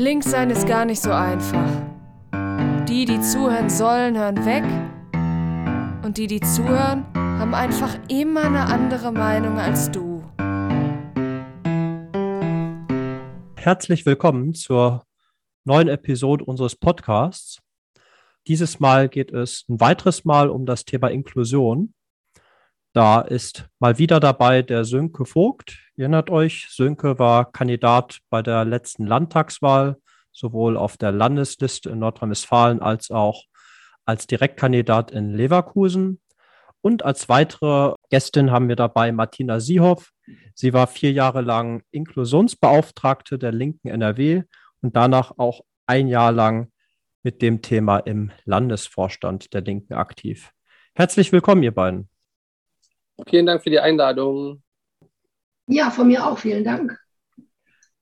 Links sein ist gar nicht so einfach. Die, die zuhören sollen, hören weg. Und die, die zuhören, haben einfach immer eine andere Meinung als du. Herzlich willkommen zur neuen Episode unseres Podcasts. Dieses Mal geht es ein weiteres Mal um das Thema Inklusion. Da ist mal wieder dabei der Sönke Vogt. Ihr erinnert euch, Sönke war Kandidat bei der letzten Landtagswahl, sowohl auf der Landesliste in Nordrhein-Westfalen als auch als Direktkandidat in Leverkusen. Und als weitere Gästin haben wir dabei Martina Siehoff. Sie war vier Jahre lang Inklusionsbeauftragte der Linken NRW und danach auch ein Jahr lang mit dem Thema im Landesvorstand der Linken aktiv. Herzlich willkommen, ihr beiden. Vielen Dank für die Einladung. Ja, von mir auch. Vielen Dank.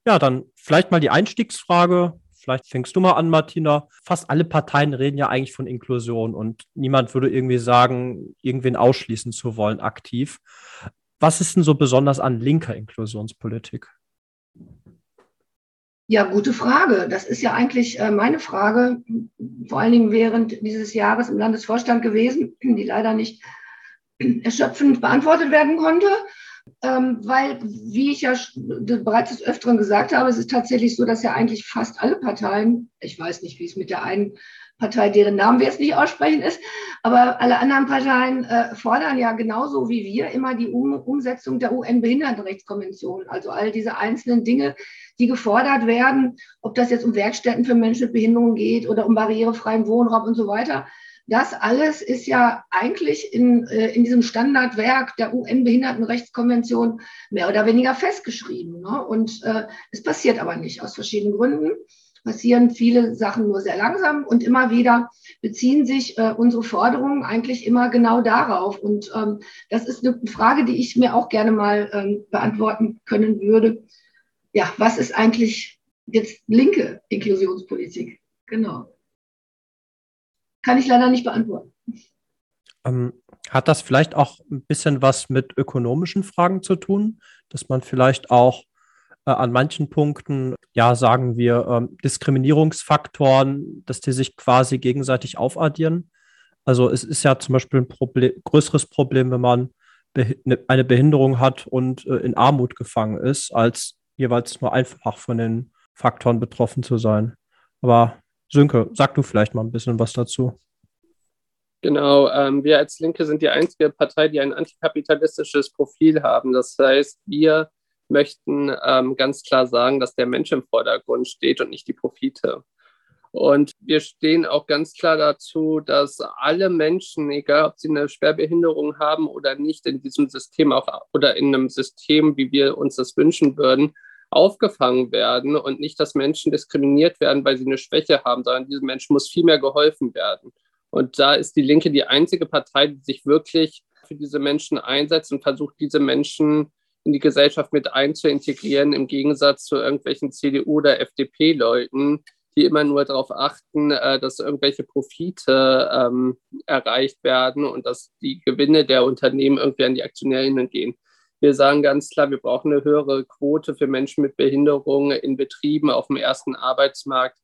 Ja, dann vielleicht mal die Einstiegsfrage. Vielleicht fängst du mal an, Martina. Fast alle Parteien reden ja eigentlich von Inklusion und niemand würde irgendwie sagen, irgendwen ausschließen zu wollen aktiv. Was ist denn so besonders an linker Inklusionspolitik? Ja, gute Frage. Das ist ja eigentlich äh, meine Frage, vor allen Dingen während dieses Jahres im Landesvorstand gewesen, die leider nicht erschöpfend beantwortet werden konnte. Ähm, weil, wie ich ja bereits des Öfteren gesagt habe, es ist tatsächlich so, dass ja eigentlich fast alle Parteien, ich weiß nicht, wie es mit der einen Partei, deren Namen wir jetzt nicht aussprechen ist, aber alle anderen Parteien äh, fordern ja genauso wie wir immer die um Umsetzung der UN-Behindertenrechtskonvention, also all diese einzelnen Dinge, die gefordert werden, ob das jetzt um Werkstätten für Menschen mit Behinderungen geht oder um barrierefreien Wohnraum und so weiter das alles ist ja eigentlich in, äh, in diesem Standardwerk der UN-Behindertenrechtskonvention mehr oder weniger festgeschrieben. Ne? Und äh, es passiert aber nicht aus verschiedenen Gründen. Passieren viele Sachen nur sehr langsam und immer wieder beziehen sich äh, unsere Forderungen eigentlich immer genau darauf. Und ähm, das ist eine Frage, die ich mir auch gerne mal ähm, beantworten können würde. Ja, was ist eigentlich jetzt linke Inklusionspolitik? Genau. Kann ich leider nicht beantworten. Ähm, hat das vielleicht auch ein bisschen was mit ökonomischen Fragen zu tun, dass man vielleicht auch äh, an manchen Punkten, ja, sagen wir, ähm, Diskriminierungsfaktoren, dass die sich quasi gegenseitig aufaddieren? Also es ist ja zum Beispiel ein Problem, größeres Problem, wenn man ne, eine Behinderung hat und äh, in Armut gefangen ist, als jeweils nur einfach von den Faktoren betroffen zu sein. Aber Sönke, sag du vielleicht mal ein bisschen was dazu. Genau, ähm, wir als Linke sind die einzige Partei, die ein antikapitalistisches Profil haben. Das heißt, wir möchten ähm, ganz klar sagen, dass der Mensch im Vordergrund steht und nicht die Profite. Und wir stehen auch ganz klar dazu, dass alle Menschen, egal ob sie eine Schwerbehinderung haben oder nicht, in diesem System auch oder in einem System, wie wir uns das wünschen würden, aufgefangen werden und nicht, dass Menschen diskriminiert werden, weil sie eine Schwäche haben, sondern diesen Menschen muss viel mehr geholfen werden. Und da ist die Linke die einzige Partei, die sich wirklich für diese Menschen einsetzt und versucht, diese Menschen in die Gesellschaft mit einzuintegrieren, im Gegensatz zu irgendwelchen CDU- oder FDP-Leuten, die immer nur darauf achten, äh, dass irgendwelche Profite ähm, erreicht werden und dass die Gewinne der Unternehmen irgendwie an die Aktionärinnen gehen. Wir sagen ganz klar, wir brauchen eine höhere Quote für Menschen mit Behinderung in Betrieben auf dem ersten Arbeitsmarkt.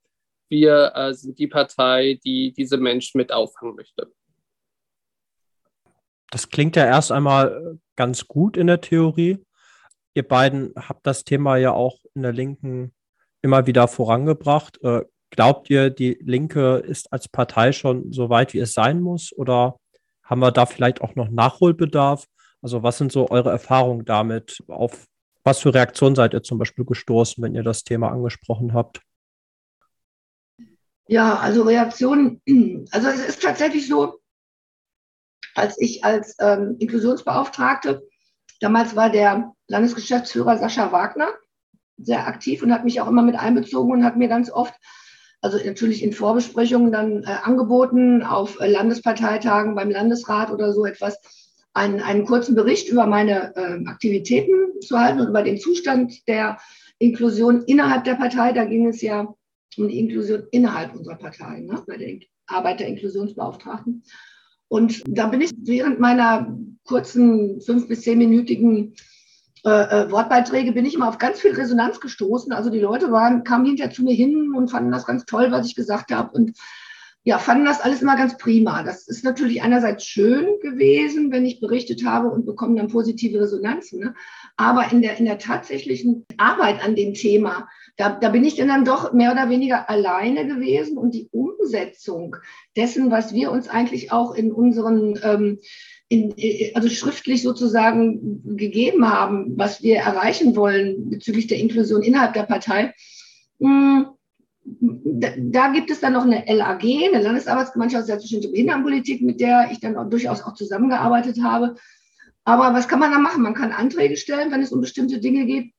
Wir äh, sind die Partei, die diese Menschen mit auffangen möchte. Das klingt ja erst einmal ganz gut in der Theorie. Ihr beiden habt das Thema ja auch in der Linken immer wieder vorangebracht. Äh, glaubt ihr, die Linke ist als Partei schon so weit, wie es sein muss? Oder haben wir da vielleicht auch noch Nachholbedarf? Also was sind so eure Erfahrungen damit? Auf was für Reaktionen seid ihr zum Beispiel gestoßen, wenn ihr das Thema angesprochen habt? Ja, also Reaktionen, also es ist tatsächlich so, als ich als ähm, Inklusionsbeauftragte, damals war der Landesgeschäftsführer Sascha Wagner sehr aktiv und hat mich auch immer mit einbezogen und hat mir ganz oft, also natürlich in Vorbesprechungen dann äh, angeboten, auf äh, Landesparteitagen beim Landesrat oder so etwas einen, einen kurzen Bericht über meine äh, Aktivitäten zu halten und über den Zustand der Inklusion innerhalb der Partei. Da ging es ja um die Inklusion innerhalb unserer Partei, ne, bei den Arbeiter-Inklusionsbeauftragten. Und da bin ich während meiner kurzen fünf- bis zehnminütigen äh, äh, Wortbeiträge bin ich immer auf ganz viel Resonanz gestoßen. Also die Leute waren, kamen hinterher zu mir hin und fanden das ganz toll, was ich gesagt habe. Und ja, fanden das alles immer ganz prima. Das ist natürlich einerseits schön gewesen, wenn ich berichtet habe und bekomme dann positive Resonanzen. Ne? Aber in der, in der tatsächlichen Arbeit an dem Thema, da, da bin ich dann doch mehr oder weniger alleine gewesen und die Umsetzung dessen, was wir uns eigentlich auch in unseren, ähm, in, also schriftlich sozusagen gegeben haben, was wir erreichen wollen bezüglich der Inklusion innerhalb der Partei, mh, hm, da, gibt es dann noch eine LAG, eine Landesarbeitsgemeinschaft der bestimmte Behindertenpolitik, mit der ich dann auch durchaus auch zusammengearbeitet habe. Aber was kann man da machen? Man kann Anträge stellen, wenn es um bestimmte Dinge geht.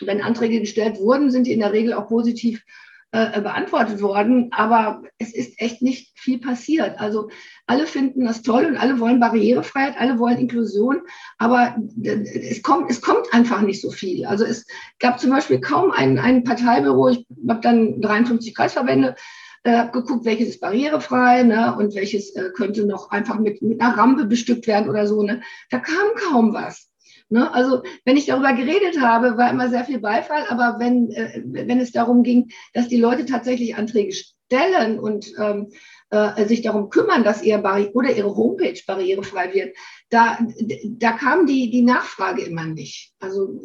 Wenn Anträge gestellt wurden, sind die in der Regel auch positiv äh, beantwortet worden, aber es ist echt nicht viel passiert. Also alle finden das toll und alle wollen Barrierefreiheit, alle wollen Inklusion, aber es kommt, es kommt einfach nicht so viel. Also es gab zum Beispiel kaum ein, ein Parteibüro, ich habe dann 53 Kreisverbände, äh, geguckt, welches ist barrierefrei ne, und welches äh, könnte noch einfach mit, mit einer Rampe bestückt werden oder so. Ne. Da kam kaum was. Ne? Also wenn ich darüber geredet habe, war immer sehr viel Beifall, aber wenn, äh, wenn es darum ging, dass die Leute tatsächlich Anträge stellen und ähm, äh, sich darum kümmern, dass ihr Barri oder ihre Homepage barrierefrei wird, da, da kam die, die Nachfrage immer nicht. Also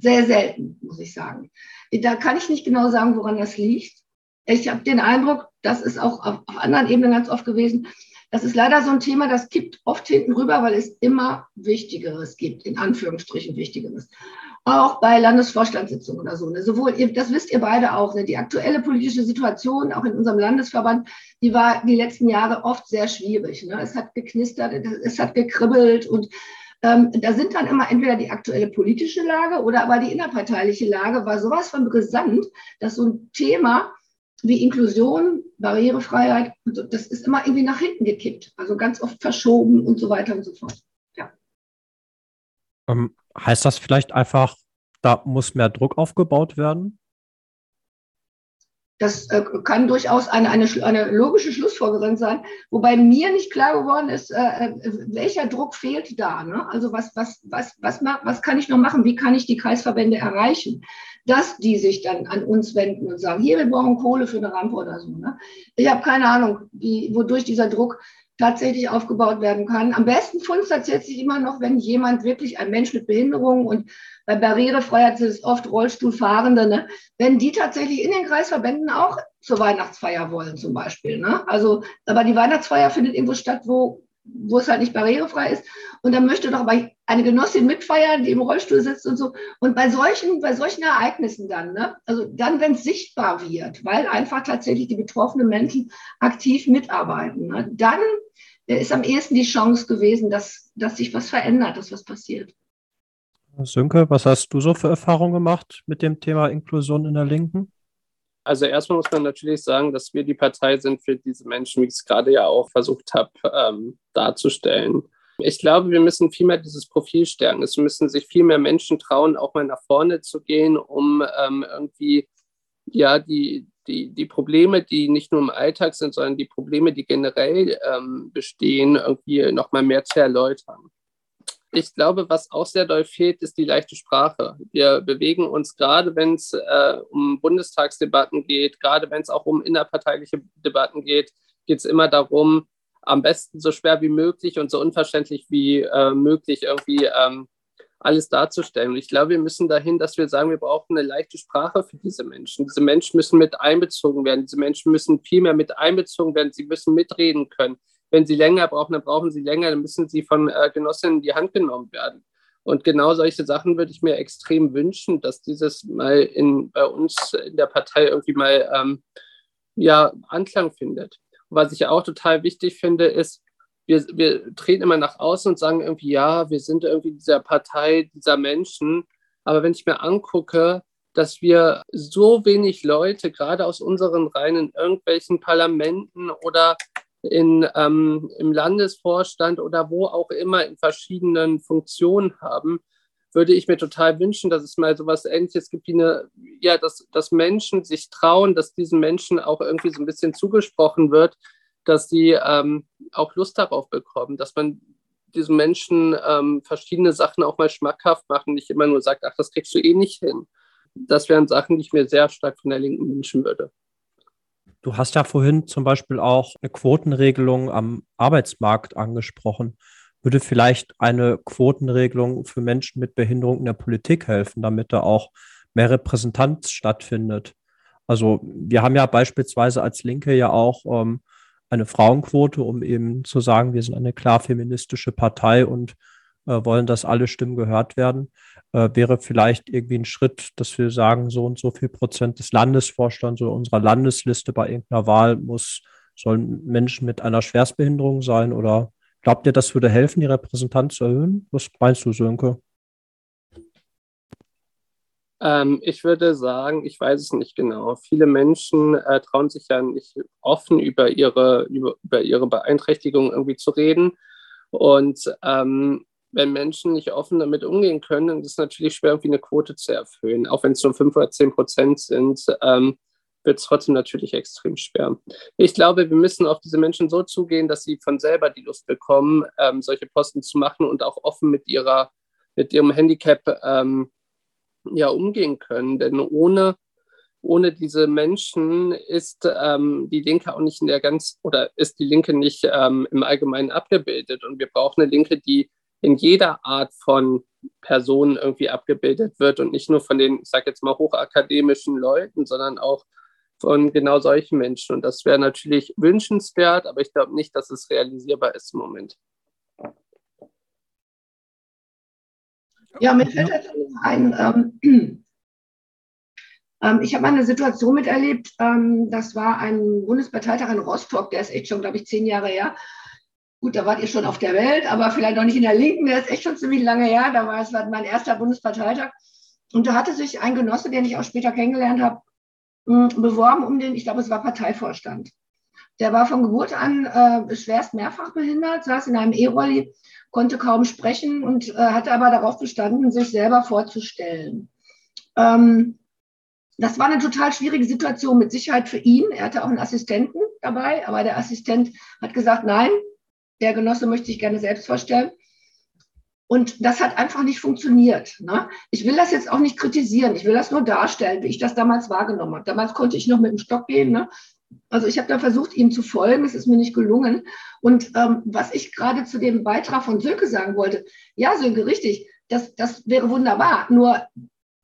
sehr selten, muss ich sagen. Da kann ich nicht genau sagen, woran das liegt. Ich habe den Eindruck, das ist auch auf, auf anderen Ebenen ganz oft gewesen, das ist leider so ein Thema, das kippt oft hinten rüber, weil es immer Wichtigeres gibt, in Anführungsstrichen Wichtigeres. Auch bei Landesvorstandssitzungen oder so. Ne? Sowohl, das wisst ihr beide auch, ne? die aktuelle politische Situation, auch in unserem Landesverband, die war die letzten Jahre oft sehr schwierig. Ne? Es hat geknistert, es hat gekribbelt und ähm, da sind dann immer entweder die aktuelle politische Lage oder aber die innerparteiliche Lage war sowas von brisant, dass so ein Thema wie Inklusion, Barrierefreiheit, das ist immer irgendwie nach hinten gekippt. Also ganz oft verschoben und so weiter und so fort. Ja. Ähm, heißt das vielleicht einfach, da muss mehr Druck aufgebaut werden? Das äh, kann durchaus eine, eine, eine logische Schlussfolgerung sein, wobei mir nicht klar geworden ist, äh, äh, welcher Druck fehlt da. Ne? Also was, was, was, was, was kann ich noch machen? Wie kann ich die Kreisverbände erreichen? Dass die sich dann an uns wenden und sagen, hier, wir brauchen Kohle für eine Rampe oder so. Ne? Ich habe keine Ahnung, wie, wodurch dieser Druck tatsächlich aufgebaut werden kann. Am besten Fund tatsächlich immer noch, wenn jemand wirklich ein Mensch mit Behinderung und bei Barrierefreiheit sind es oft Rollstuhlfahrende, ne? wenn die tatsächlich in den Kreisverbänden auch zur Weihnachtsfeier wollen zum Beispiel. Ne? Also, aber die Weihnachtsfeier findet irgendwo statt, wo, wo es halt nicht barrierefrei ist. Und dann möchte doch aber eine Genossin mitfeiern, die im Rollstuhl sitzt und so. Und bei solchen, bei solchen Ereignissen dann, ne? also dann, wenn es sichtbar wird, weil einfach tatsächlich die betroffenen Menschen aktiv mitarbeiten, ne? dann ist am ehesten die Chance gewesen, dass, dass sich was verändert, dass was passiert. Sönke, was hast du so für Erfahrungen gemacht mit dem Thema Inklusion in der Linken? Also erstmal muss man natürlich sagen, dass wir die Partei sind für diese Menschen, wie ich es gerade ja auch versucht habe ähm, darzustellen. Ich glaube, wir müssen viel mehr dieses Profil stärken. Es müssen sich viel mehr Menschen trauen, auch mal nach vorne zu gehen, um ähm, irgendwie ja die, die, die Probleme, die nicht nur im Alltag sind, sondern die Probleme, die generell ähm, bestehen, irgendwie nochmal mehr zu erläutern ich glaube, was auch sehr doll fehlt, ist die leichte Sprache. Wir bewegen uns gerade, wenn es äh, um Bundestagsdebatten geht, gerade wenn es auch um innerparteiliche Debatten geht, geht es immer darum, am besten so schwer wie möglich und so unverständlich wie äh, möglich irgendwie ähm, alles darzustellen. Und ich glaube, wir müssen dahin, dass wir sagen, wir brauchen eine leichte Sprache für diese Menschen. Diese Menschen müssen mit einbezogen werden. Diese Menschen müssen viel mehr mit einbezogen werden. Sie müssen mitreden können wenn sie länger brauchen, dann brauchen sie länger, dann müssen sie von äh, Genossinnen in die Hand genommen werden. Und genau solche Sachen würde ich mir extrem wünschen, dass dieses mal in, bei uns in der Partei irgendwie mal ähm, ja, Anklang findet. was ich auch total wichtig finde, ist, wir, wir treten immer nach außen und sagen irgendwie, ja, wir sind irgendwie dieser Partei dieser Menschen. Aber wenn ich mir angucke, dass wir so wenig Leute, gerade aus unseren Reihen in irgendwelchen Parlamenten oder in, ähm, im Landesvorstand oder wo auch immer in verschiedenen Funktionen haben, würde ich mir total wünschen, dass es mal so etwas Ähnliches gibt wie eine, ja, dass, dass Menschen sich trauen, dass diesen Menschen auch irgendwie so ein bisschen zugesprochen wird, dass sie ähm, auch Lust darauf bekommen, dass man diesen Menschen ähm, verschiedene Sachen auch mal schmackhaft machen, nicht immer nur sagt, ach, das kriegst du eh nicht hin. Das wären Sachen, die ich mir sehr stark von der Linken wünschen würde. Du hast ja vorhin zum Beispiel auch eine Quotenregelung am Arbeitsmarkt angesprochen. Würde vielleicht eine Quotenregelung für Menschen mit Behinderung in der Politik helfen, damit da auch mehr Repräsentanz stattfindet? Also wir haben ja beispielsweise als Linke ja auch ähm, eine Frauenquote, um eben zu sagen, wir sind eine klar feministische Partei und äh, wollen, dass alle Stimmen gehört werden, äh, wäre vielleicht irgendwie ein Schritt, dass wir sagen, so und so viel Prozent des Landesvorstands oder unserer Landesliste bei irgendeiner Wahl muss, sollen Menschen mit einer Schwerstbehinderung sein oder glaubt ihr, das würde helfen, die Repräsentanz zu erhöhen? Was meinst du, Sönke? Ähm, ich würde sagen, ich weiß es nicht genau. Viele Menschen äh, trauen sich ja nicht offen über ihre, über, über ihre Beeinträchtigung irgendwie zu reden. Und ähm, wenn Menschen nicht offen damit umgehen können, dann ist es natürlich schwer, irgendwie eine Quote zu erfüllen. Auch wenn es nur 5 oder 10 Prozent sind, ähm, wird es trotzdem natürlich extrem schwer. Ich glaube, wir müssen auf diese Menschen so zugehen, dass sie von selber die Lust bekommen, ähm, solche Posten zu machen und auch offen mit ihrer, mit ihrem Handicap ähm, ja umgehen können. Denn ohne, ohne diese Menschen ist ähm, die Linke auch nicht in der ganz oder ist die Linke nicht ähm, im Allgemeinen abgebildet. Und wir brauchen eine Linke, die in jeder Art von Personen irgendwie abgebildet wird und nicht nur von den, ich sage jetzt mal, hochakademischen Leuten, sondern auch von genau solchen Menschen. Und das wäre natürlich wünschenswert, aber ich glaube nicht, dass es realisierbar ist im Moment. Ja, mir fällt dazu ein, ähm, ähm, ich habe mal eine Situation miterlebt, ähm, das war ein Bundesparteitag in Rostock, der ist echt schon, glaube ich, zehn Jahre her. Gut, da wart ihr schon auf der Welt, aber vielleicht noch nicht in der Linken, der ist echt schon ziemlich lange her. Da war es mein erster Bundesparteitag. Und da hatte sich ein Genosse, den ich auch später kennengelernt habe, beworben um den, ich glaube, es war Parteivorstand. Der war von Geburt an äh, schwerst mehrfach behindert, saß in einem E-Rolli konnte kaum sprechen und äh, hatte aber darauf bestanden, sich selber vorzustellen. Ähm, das war eine total schwierige Situation mit Sicherheit für ihn. Er hatte auch einen Assistenten dabei, aber der Assistent hat gesagt, nein, der Genosse möchte sich gerne selbst vorstellen. Und das hat einfach nicht funktioniert. Ne? Ich will das jetzt auch nicht kritisieren. Ich will das nur darstellen, wie ich das damals wahrgenommen habe. Damals konnte ich noch mit dem Stock gehen. Ne? Also ich habe da versucht, ihm zu folgen, es ist mir nicht gelungen. Und ähm, was ich gerade zu dem Beitrag von Sönke sagen wollte, ja, Sönke, richtig, das, das wäre wunderbar. Nur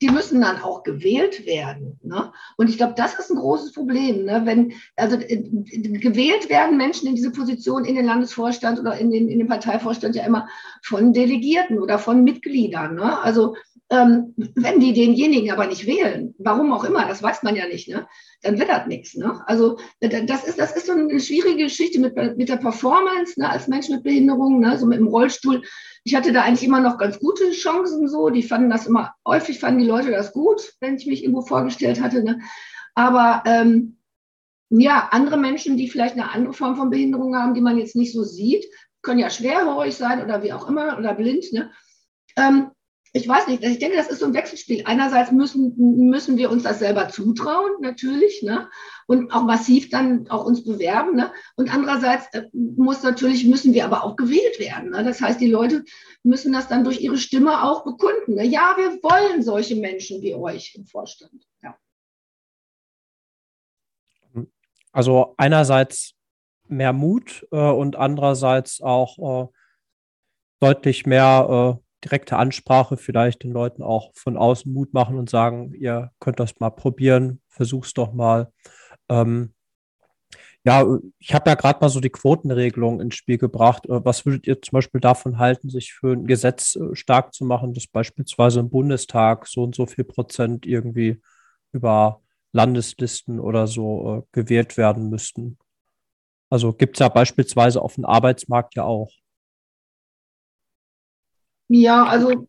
die müssen dann auch gewählt werden. Ne? Und ich glaube, das ist ein großes Problem. Ne? Wenn, also äh, gewählt werden Menschen in diese Position in den Landesvorstand oder in den, in den Parteivorstand ja immer von Delegierten oder von Mitgliedern. Ne? Also ähm, wenn die denjenigen aber nicht wählen, warum auch immer, das weiß man ja nicht, ne? dann wird das nichts. Ne? Also das ist, das ist so eine schwierige Geschichte mit, mit der Performance ne, als Mensch mit Behinderung, ne, so mit dem Rollstuhl. Ich hatte da eigentlich immer noch ganz gute Chancen so. Die fanden das immer, häufig fanden die Leute das gut, wenn ich mich irgendwo vorgestellt hatte. Ne? Aber ähm, ja, andere Menschen, die vielleicht eine andere Form von Behinderung haben, die man jetzt nicht so sieht, können ja schwerhörig sein oder wie auch immer oder blind. Ne? Ähm, ich weiß nicht, ich denke, das ist so ein Wechselspiel. Einerseits müssen, müssen wir uns das selber zutrauen, natürlich, ne? und auch massiv dann auch uns bewerben. Ne? Und andererseits äh, muss natürlich, müssen wir aber auch gewählt werden. Ne? Das heißt, die Leute müssen das dann durch ihre Stimme auch bekunden. Ne? Ja, wir wollen solche Menschen wie euch im Vorstand. Ja. Also einerseits mehr Mut äh, und andererseits auch äh, deutlich mehr äh, direkte Ansprache vielleicht den Leuten auch von außen Mut machen und sagen, ihr könnt das mal probieren, versuch's doch mal. Ähm, ja, ich habe ja gerade mal so die Quotenregelung ins Spiel gebracht. Äh, was würdet ihr zum Beispiel davon halten, sich für ein Gesetz äh, stark zu machen, dass beispielsweise im Bundestag so und so viel Prozent irgendwie über Landeslisten oder so äh, gewählt werden müssten? Also gibt es ja beispielsweise auf dem Arbeitsmarkt ja auch. Ja, also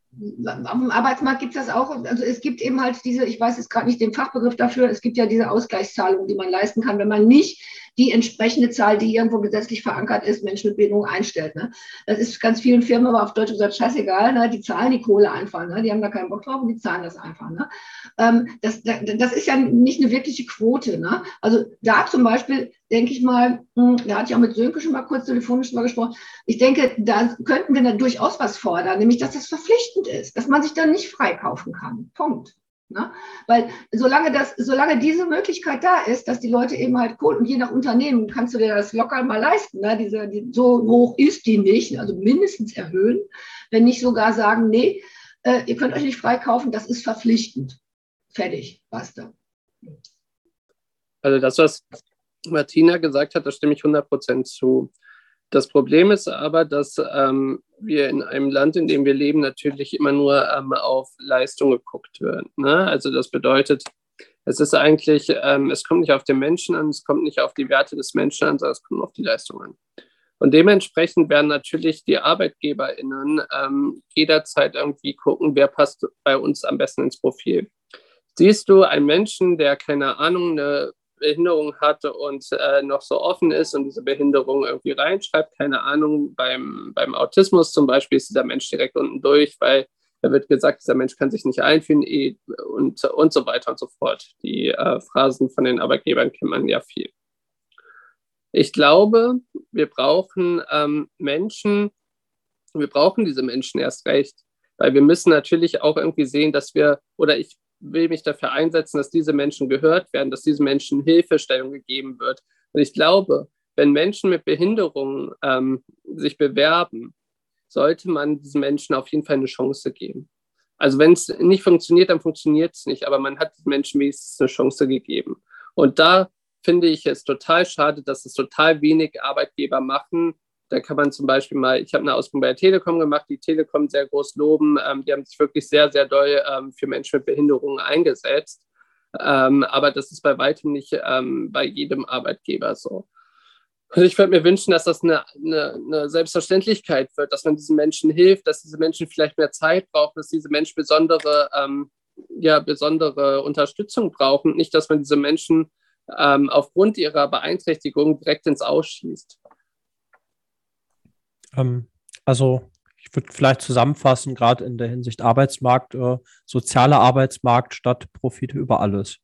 auf dem Arbeitsmarkt gibt es das auch. Also es gibt eben halt diese, ich weiß jetzt gerade nicht den Fachbegriff dafür, es gibt ja diese Ausgleichszahlung, die man leisten kann, wenn man nicht die entsprechende Zahl, die irgendwo gesetzlich verankert ist, Menschen mit Behinderung einstellt. Ne? Das ist ganz vielen Firmen aber auf Deutsch gesagt scheißegal, ne? die zahlen die Kohle einfach, ne? die haben da keinen Bock drauf und die zahlen das einfach. Ne? Ähm, das, das ist ja nicht eine wirkliche Quote. Ne? Also da zum Beispiel denke ich mal, hm, da hatte ich auch mit Sönke schon mal kurz telefonisch mal gesprochen, ich denke, da könnten wir dann durchaus was fordern, nämlich, dass das verpflichtend ist, dass man sich dann nicht freikaufen kann. Punkt. Ne? Weil solange, das, solange diese Möglichkeit da ist, dass die Leute eben halt cool und je nach Unternehmen kannst du dir das locker mal leisten. Ne? Diese, die, so hoch ist die nicht, also mindestens erhöhen, wenn nicht sogar sagen, nee, äh, ihr könnt euch nicht freikaufen, das ist verpflichtend. Fertig, basta. Also das, was Martina gesagt hat, da stimme ich 100% zu. Das Problem ist aber, dass ähm, wir in einem Land, in dem wir leben, natürlich immer nur ähm, auf Leistung geguckt wird. Ne? Also das bedeutet, es ist eigentlich, ähm, es kommt nicht auf den Menschen an, es kommt nicht auf die Werte des Menschen an, sondern es kommt auf die Leistung an. Und dementsprechend werden natürlich die ArbeitgeberInnen ähm, jederzeit irgendwie gucken, wer passt bei uns am besten ins Profil. Siehst du einen Menschen, der keine Ahnung, eine Behinderung hat und äh, noch so offen ist und diese Behinderung irgendwie reinschreibt, keine Ahnung, beim, beim Autismus zum Beispiel ist dieser Mensch direkt unten durch, weil da wird gesagt, dieser Mensch kann sich nicht einfühlen eh, und, und so weiter und so fort. Die äh, Phrasen von den Arbeitgebern kennt man ja viel. Ich glaube, wir brauchen ähm, Menschen, wir brauchen diese Menschen erst recht, weil wir müssen natürlich auch irgendwie sehen, dass wir, oder ich will mich dafür einsetzen, dass diese Menschen gehört werden, dass diesen Menschen Hilfestellung gegeben wird. Und ich glaube, wenn Menschen mit Behinderungen ähm, sich bewerben, sollte man diesen Menschen auf jeden Fall eine Chance geben. Also wenn es nicht funktioniert, dann funktioniert es nicht, aber man hat den Menschen wenigstens eine Chance gegeben. Und da finde ich es total schade, dass es total wenig Arbeitgeber machen, da kann man zum Beispiel mal, ich habe eine Ausbildung bei der Telekom gemacht, die Telekom sehr groß loben. Ähm, die haben sich wirklich sehr, sehr doll ähm, für Menschen mit Behinderungen eingesetzt. Ähm, aber das ist bei weitem nicht ähm, bei jedem Arbeitgeber so. Und ich würde mir wünschen, dass das eine, eine, eine, Selbstverständlichkeit wird, dass man diesen Menschen hilft, dass diese Menschen vielleicht mehr Zeit brauchen, dass diese Menschen besondere, ähm, ja, besondere Unterstützung brauchen. Nicht, dass man diese Menschen ähm, aufgrund ihrer Beeinträchtigung direkt ins Ausschießt. Ähm, also ich würde vielleicht zusammenfassen, gerade in der Hinsicht Arbeitsmarkt, äh, sozialer Arbeitsmarkt statt Profite über alles.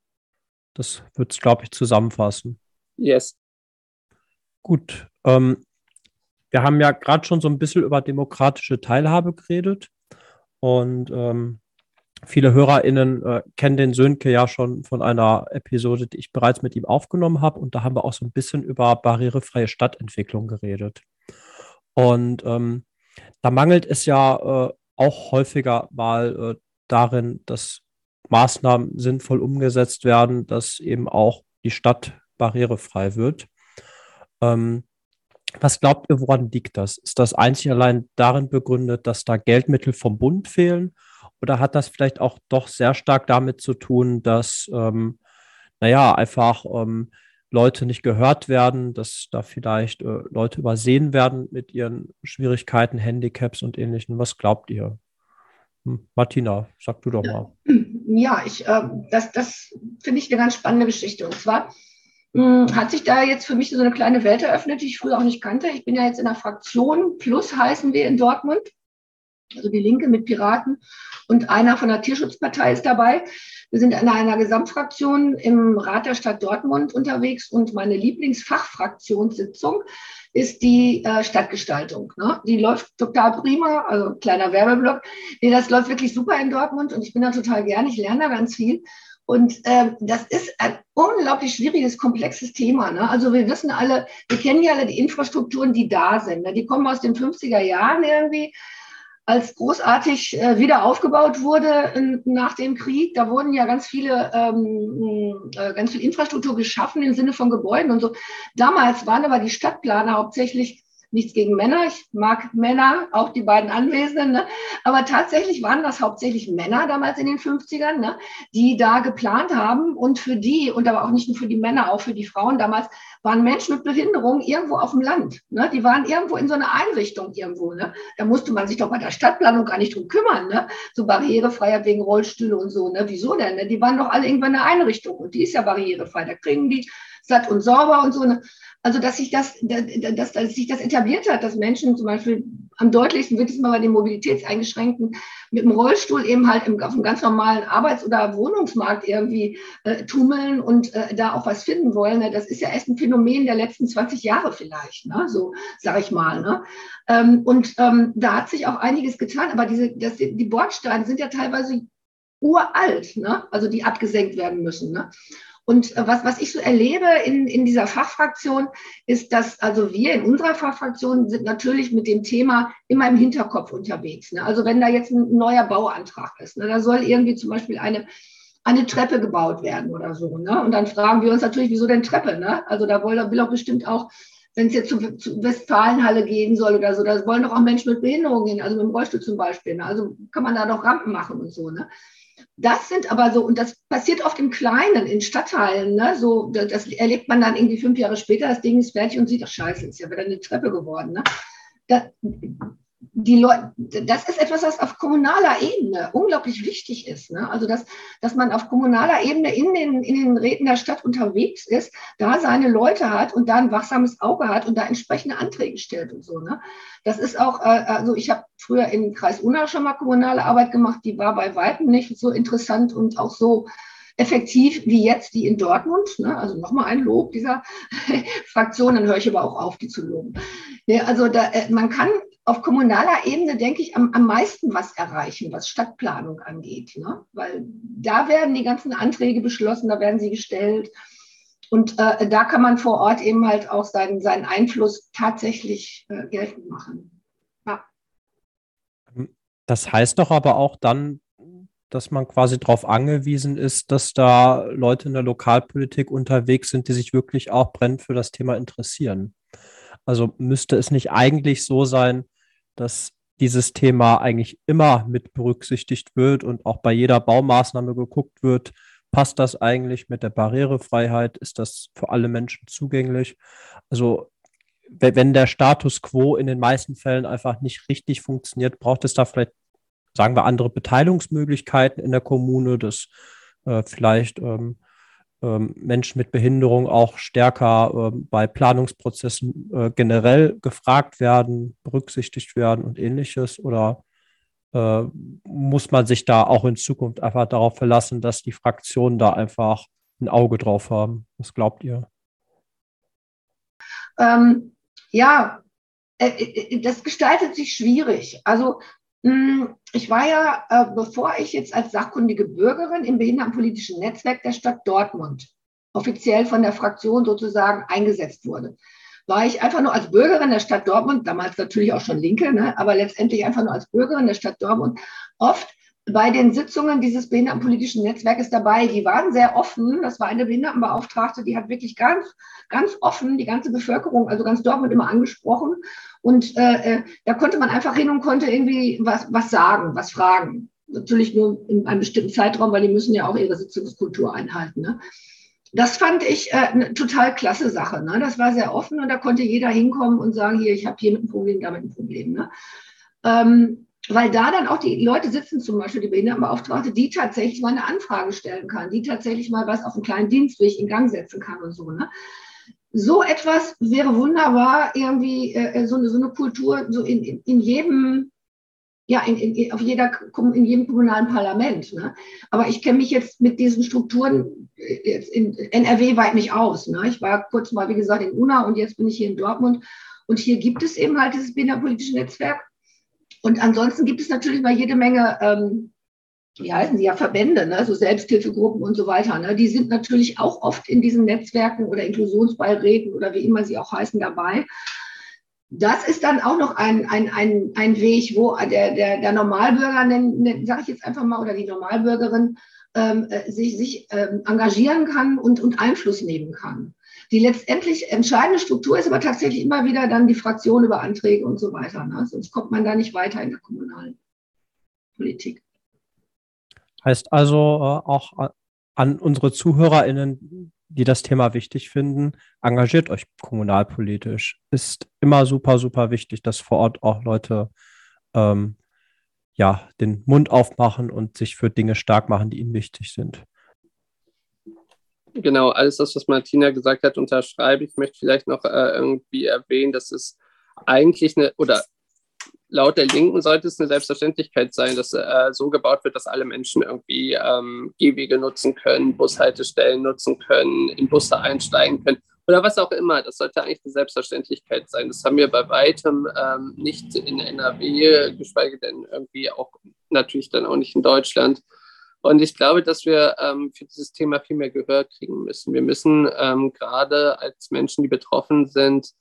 Das würde es, glaube ich, zusammenfassen. Yes. Gut. Ähm, wir haben ja gerade schon so ein bisschen über demokratische Teilhabe geredet. Und ähm, viele HörerInnen äh, kennen den Sönke ja schon von einer Episode, die ich bereits mit ihm aufgenommen habe. Und da haben wir auch so ein bisschen über barrierefreie Stadtentwicklung geredet. Und ähm, da mangelt es ja äh, auch häufiger mal äh, darin, dass Maßnahmen sinnvoll umgesetzt werden, dass eben auch die Stadt barrierefrei wird. Ähm, was glaubt ihr, woran liegt das? Ist das einzig allein darin begründet, dass da Geldmittel vom Bund fehlen? Oder hat das vielleicht auch doch sehr stark damit zu tun, dass, ähm, naja, einfach ähm, Leute nicht gehört werden, dass da vielleicht äh, Leute übersehen werden mit ihren Schwierigkeiten, Handicaps und ähnlichem. Was glaubt ihr? Hm, Martina, sag du doch mal. Ja, ich, äh, das, das finde ich eine ganz spannende Geschichte. Und zwar mh, hm, hat sich da jetzt für mich so eine kleine Welt eröffnet, die ich früher auch nicht kannte. Ich bin ja jetzt in der Fraktion Plus heißen wir in Dortmund, also die Linke mit Piraten und einer von der Tierschutzpartei ist dabei. Wir sind in einer Gesamtfraktion im Rat der Stadt Dortmund unterwegs und meine Lieblingsfachfraktionssitzung ist die äh, Stadtgestaltung. Ne? Die läuft total prima, also kleiner Werbeblock. Nee, das läuft wirklich super in Dortmund und ich bin da total gern. Ich lerne da ganz viel. Und äh, das ist ein unglaublich schwieriges, komplexes Thema. Ne? Also wir wissen alle, wir kennen ja alle die Infrastrukturen, die da sind. Ne? Die kommen aus den 50er Jahren irgendwie als großartig äh, wieder aufgebaut wurde in, nach dem Krieg. Da wurden ja ganz viele, ähm, äh, ganz viel Infrastruktur geschaffen im Sinne von Gebäuden und so. Damals waren aber die Stadtplaner hauptsächlich nichts gegen Männer. Ich mag Männer, auch die beiden Anwesenden. Ne? Aber tatsächlich waren das hauptsächlich Männer damals in den 50ern, ne? die da geplant haben. Und für die, und aber auch nicht nur für die Männer, auch für die Frauen damals, waren Menschen mit Behinderung irgendwo auf dem Land. Ne? Die waren irgendwo in so einer Einrichtung irgendwo. Ne? Da musste man sich doch bei der Stadtplanung gar nicht drum kümmern. Ne? So Barrierefreiheit wegen Rollstühle und so. Ne? Wieso denn? Ne? Die waren doch alle irgendwann in einer Einrichtung und die ist ja barrierefrei. Da kriegen die satt und sauber und so. Ne? Also, dass sich das, dass, dass sich das etabliert hat, dass Menschen zum Beispiel am deutlichsten wird es mal bei den Mobilitätseingeschränkten mit dem Rollstuhl eben halt im, auf einem ganz normalen Arbeits- oder Wohnungsmarkt irgendwie äh, tummeln und äh, da auch was finden wollen. Ne? Das ist ja erst ein Phänomen der letzten 20 Jahre vielleicht, ne? so sage ich mal. Ne? Ähm, und ähm, da hat sich auch einiges getan, aber diese, das, die Bordsteine sind ja teilweise uralt, ne? also die abgesenkt werden müssen. Ne? Und äh, was, was ich so erlebe in, in dieser Fachfraktion, ist, dass also wir in unserer Fachfraktion sind natürlich mit dem Thema immer im Hinterkopf unterwegs. Ne? Also wenn da jetzt ein neuer Bauantrag ist, ne? da soll irgendwie zum Beispiel eine, eine Treppe gebaut werden oder so. Ne? Und dann fragen wir uns natürlich, wieso denn Treppe? Ne? Also da will, will auch bestimmt auch wenn es jetzt zur, zur Westfalenhalle gehen soll oder so, da wollen doch auch Menschen mit Behinderungen gehen, also mit dem Rollstuhl zum Beispiel. Ne? Also kann man da doch Rampen machen und so. Ne? Das sind aber so, und das passiert oft im Kleinen, in Stadtteilen, ne? so, das erlebt man dann irgendwie fünf Jahre später, das Ding ist fertig und sieht, ach scheiße, ist ja wieder eine Treppe geworden. Ne? Da, die Leute, das ist etwas, was auf kommunaler Ebene unglaublich wichtig ist. Ne? Also, dass, dass man auf kommunaler Ebene in den, in den Räten der Stadt unterwegs ist, da seine Leute hat und da ein wachsames Auge hat und da entsprechende Anträge stellt und so. Ne? Das ist auch, äh, also ich habe früher im Kreis Unna schon mal kommunale Arbeit gemacht, die war bei Weitem nicht so interessant und auch so effektiv wie jetzt die in Dortmund. Ne? Also nochmal ein Lob dieser Fraktion, dann höre ich aber auch auf, die zu loben. Ja, also da, äh, man kann auf kommunaler Ebene, denke ich, am, am meisten was erreichen, was Stadtplanung angeht. Ne? Weil da werden die ganzen Anträge beschlossen, da werden sie gestellt. Und äh, da kann man vor Ort eben halt auch seinen, seinen Einfluss tatsächlich äh, geltend machen. Ja. Das heißt doch aber auch dann, dass man quasi darauf angewiesen ist, dass da Leute in der Lokalpolitik unterwegs sind, die sich wirklich auch brennend für das Thema interessieren. Also müsste es nicht eigentlich so sein, dass dieses Thema eigentlich immer mit berücksichtigt wird und auch bei jeder Baumaßnahme geguckt wird, passt das eigentlich mit der Barrierefreiheit? Ist das für alle Menschen zugänglich? Also wenn der Status quo in den meisten Fällen einfach nicht richtig funktioniert, braucht es da vielleicht, sagen wir, andere Beteiligungsmöglichkeiten in der Kommune, dass äh, vielleicht ähm, Menschen mit Behinderung auch stärker äh, bei Planungsprozessen äh, generell gefragt werden, berücksichtigt werden und ähnliches? Oder äh, muss man sich da auch in Zukunft einfach darauf verlassen, dass die Fraktionen da einfach ein Auge drauf haben? Was glaubt ihr? Ähm, ja, äh, das gestaltet sich schwierig. Also hm, ich war ja, äh, bevor ich jetzt als sachkundige Bürgerin im behindertenpolitischen Netzwerk der Stadt Dortmund offiziell von der Fraktion sozusagen eingesetzt wurde, war ich einfach nur als Bürgerin der Stadt Dortmund, damals natürlich auch schon Linke, ne, aber letztendlich einfach nur als Bürgerin der Stadt Dortmund, oft bei den Sitzungen dieses behindertenpolitischen Netzwerkes dabei. Die waren sehr offen. Das war eine Behindertenbeauftragte, die hat wirklich ganz, ganz offen die ganze Bevölkerung, also ganz Dortmund immer angesprochen. Und äh, äh, da konnte man einfach hin und konnte irgendwie was, was sagen, was fragen. Natürlich nur in einem bestimmten Zeitraum, weil die müssen ja auch ihre Sitzungskultur einhalten. Ne? Das fand ich äh, eine total klasse Sache. Ne? Das war sehr offen und da konnte jeder hinkommen und sagen, hier, ich habe hier mit ein Problem, damit ein Problem. Ne? Ähm, weil da dann auch die Leute sitzen, zum Beispiel die Behindertenbeauftragte, die tatsächlich mal eine Anfrage stellen kann, die tatsächlich mal was auf einen kleinen Dienstweg in Gang setzen kann und so. Ne? So etwas wäre wunderbar, irgendwie äh, so, eine, so eine Kultur so in, in, in jedem, ja, in, in, auf jeder, in jedem kommunalen Parlament. Ne? Aber ich kenne mich jetzt mit diesen Strukturen äh, jetzt in NRW weit nicht aus. Ne? Ich war kurz mal, wie gesagt, in Unna und jetzt bin ich hier in Dortmund. Und hier gibt es eben halt dieses behindertenpolitische Netzwerk. Und ansonsten gibt es natürlich mal jede Menge, ähm, wie heißen sie ja, Verbände, ne? so Selbsthilfegruppen und so weiter. Ne? Die sind natürlich auch oft in diesen Netzwerken oder Inklusionsbeiräten oder wie immer sie auch heißen dabei. Das ist dann auch noch ein, ein, ein, ein Weg, wo der, der, der Normalbürger, sage ich jetzt einfach mal, oder die Normalbürgerin ähm, äh, sich, sich ähm, engagieren kann und, und Einfluss nehmen kann. Die letztendlich entscheidende Struktur ist aber tatsächlich immer wieder dann die Fraktion über Anträge und so weiter. Ne? Sonst kommt man da nicht weiter in der kommunalen Politik. Heißt also äh, auch an unsere ZuhörerInnen, die das Thema wichtig finden, engagiert euch kommunalpolitisch. Ist immer super, super wichtig, dass vor Ort auch Leute ähm, ja, den Mund aufmachen und sich für Dinge stark machen, die ihnen wichtig sind. Genau, alles das, was Martina gesagt hat, unterschreibe ich. Ich möchte vielleicht noch äh, irgendwie erwähnen, dass es eigentlich eine, oder laut der Linken sollte es eine Selbstverständlichkeit sein, dass äh, so gebaut wird, dass alle Menschen irgendwie ähm, Gehwege nutzen können, Bushaltestellen nutzen können, in Busse einsteigen können oder was auch immer. Das sollte eigentlich eine Selbstverständlichkeit sein. Das haben wir bei weitem ähm, nicht in NRW, geschweige denn irgendwie auch natürlich dann auch nicht in Deutschland. Und ich glaube, dass wir ähm, für dieses Thema viel mehr Gehör kriegen müssen. Wir müssen ähm, gerade als Menschen, die betroffen sind,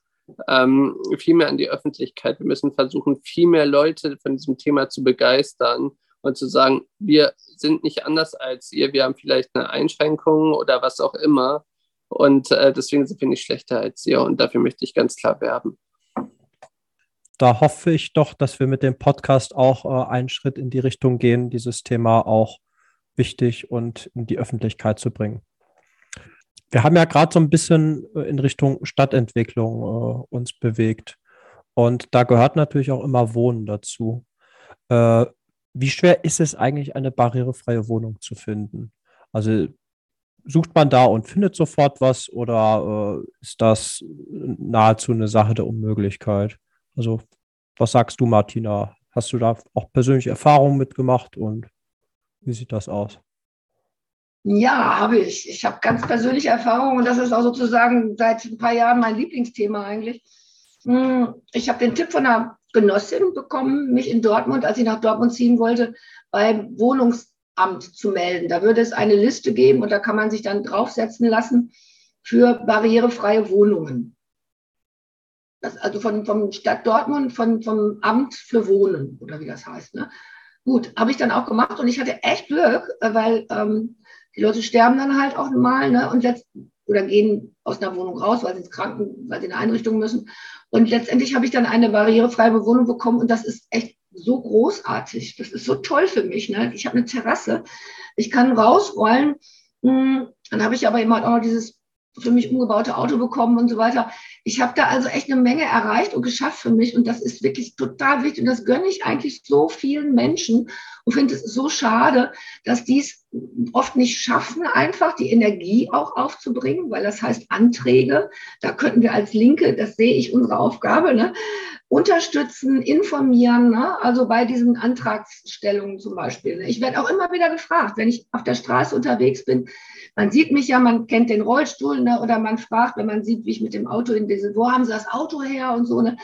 ähm, viel mehr an die Öffentlichkeit. Wir müssen versuchen, viel mehr Leute von diesem Thema zu begeistern und zu sagen, wir sind nicht anders als ihr, wir haben vielleicht eine Einschränkung oder was auch immer. Und äh, deswegen sind wir nicht schlechter als ihr. Und dafür möchte ich ganz klar werben. Da hoffe ich doch, dass wir mit dem Podcast auch äh, einen Schritt in die Richtung gehen, dieses Thema auch wichtig und in die Öffentlichkeit zu bringen. Wir haben ja gerade so ein bisschen äh, in Richtung Stadtentwicklung äh, uns bewegt. Und da gehört natürlich auch immer Wohnen dazu. Äh, wie schwer ist es eigentlich, eine barrierefreie Wohnung zu finden? Also sucht man da und findet sofort was oder äh, ist das nahezu eine Sache der Unmöglichkeit? Also, was sagst du, Martina? Hast du da auch persönliche Erfahrungen mitgemacht und wie sieht das aus? Ja, habe ich. Ich habe ganz persönliche Erfahrungen und das ist auch sozusagen seit ein paar Jahren mein Lieblingsthema eigentlich. Hm, ich habe den Tipp von einer Genossin bekommen, mich in Dortmund, als ich nach Dortmund ziehen wollte, beim Wohnungsamt zu melden. Da würde es eine Liste geben und da kann man sich dann draufsetzen lassen für barrierefreie Wohnungen. Das, also von, vom Stadt Dortmund, von, vom Amt für Wohnen oder wie das heißt. Ne? Gut, habe ich dann auch gemacht und ich hatte echt Glück, weil ähm, die Leute sterben dann halt auch mal ne, und letzt, oder gehen aus einer Wohnung raus, weil sie ins Kranken, weil sie in eine Einrichtung müssen. Und letztendlich habe ich dann eine barrierefreie Bewohnung bekommen und das ist echt so großartig. Das ist so toll für mich. Ne? Ich habe eine Terrasse, ich kann rausrollen. Hm, dann habe ich aber immer auch noch dieses für mich umgebaute Auto bekommen und so weiter. Ich habe da also echt eine Menge erreicht und geschafft für mich und das ist wirklich total wichtig und das gönne ich eigentlich so vielen Menschen und finde es so schade, dass die es oft nicht schaffen, einfach die Energie auch aufzubringen, weil das heißt Anträge. Da könnten wir als Linke, das sehe ich unsere Aufgabe, ne, unterstützen, informieren, ne? also bei diesen Antragsstellungen zum Beispiel. Ne? Ich werde auch immer wieder gefragt, wenn ich auf der Straße unterwegs bin, man sieht mich ja, man kennt den Rollstuhl ne? oder man fragt, wenn man sieht, wie ich mit dem Auto in diese, wo haben sie das Auto her und so. Ne?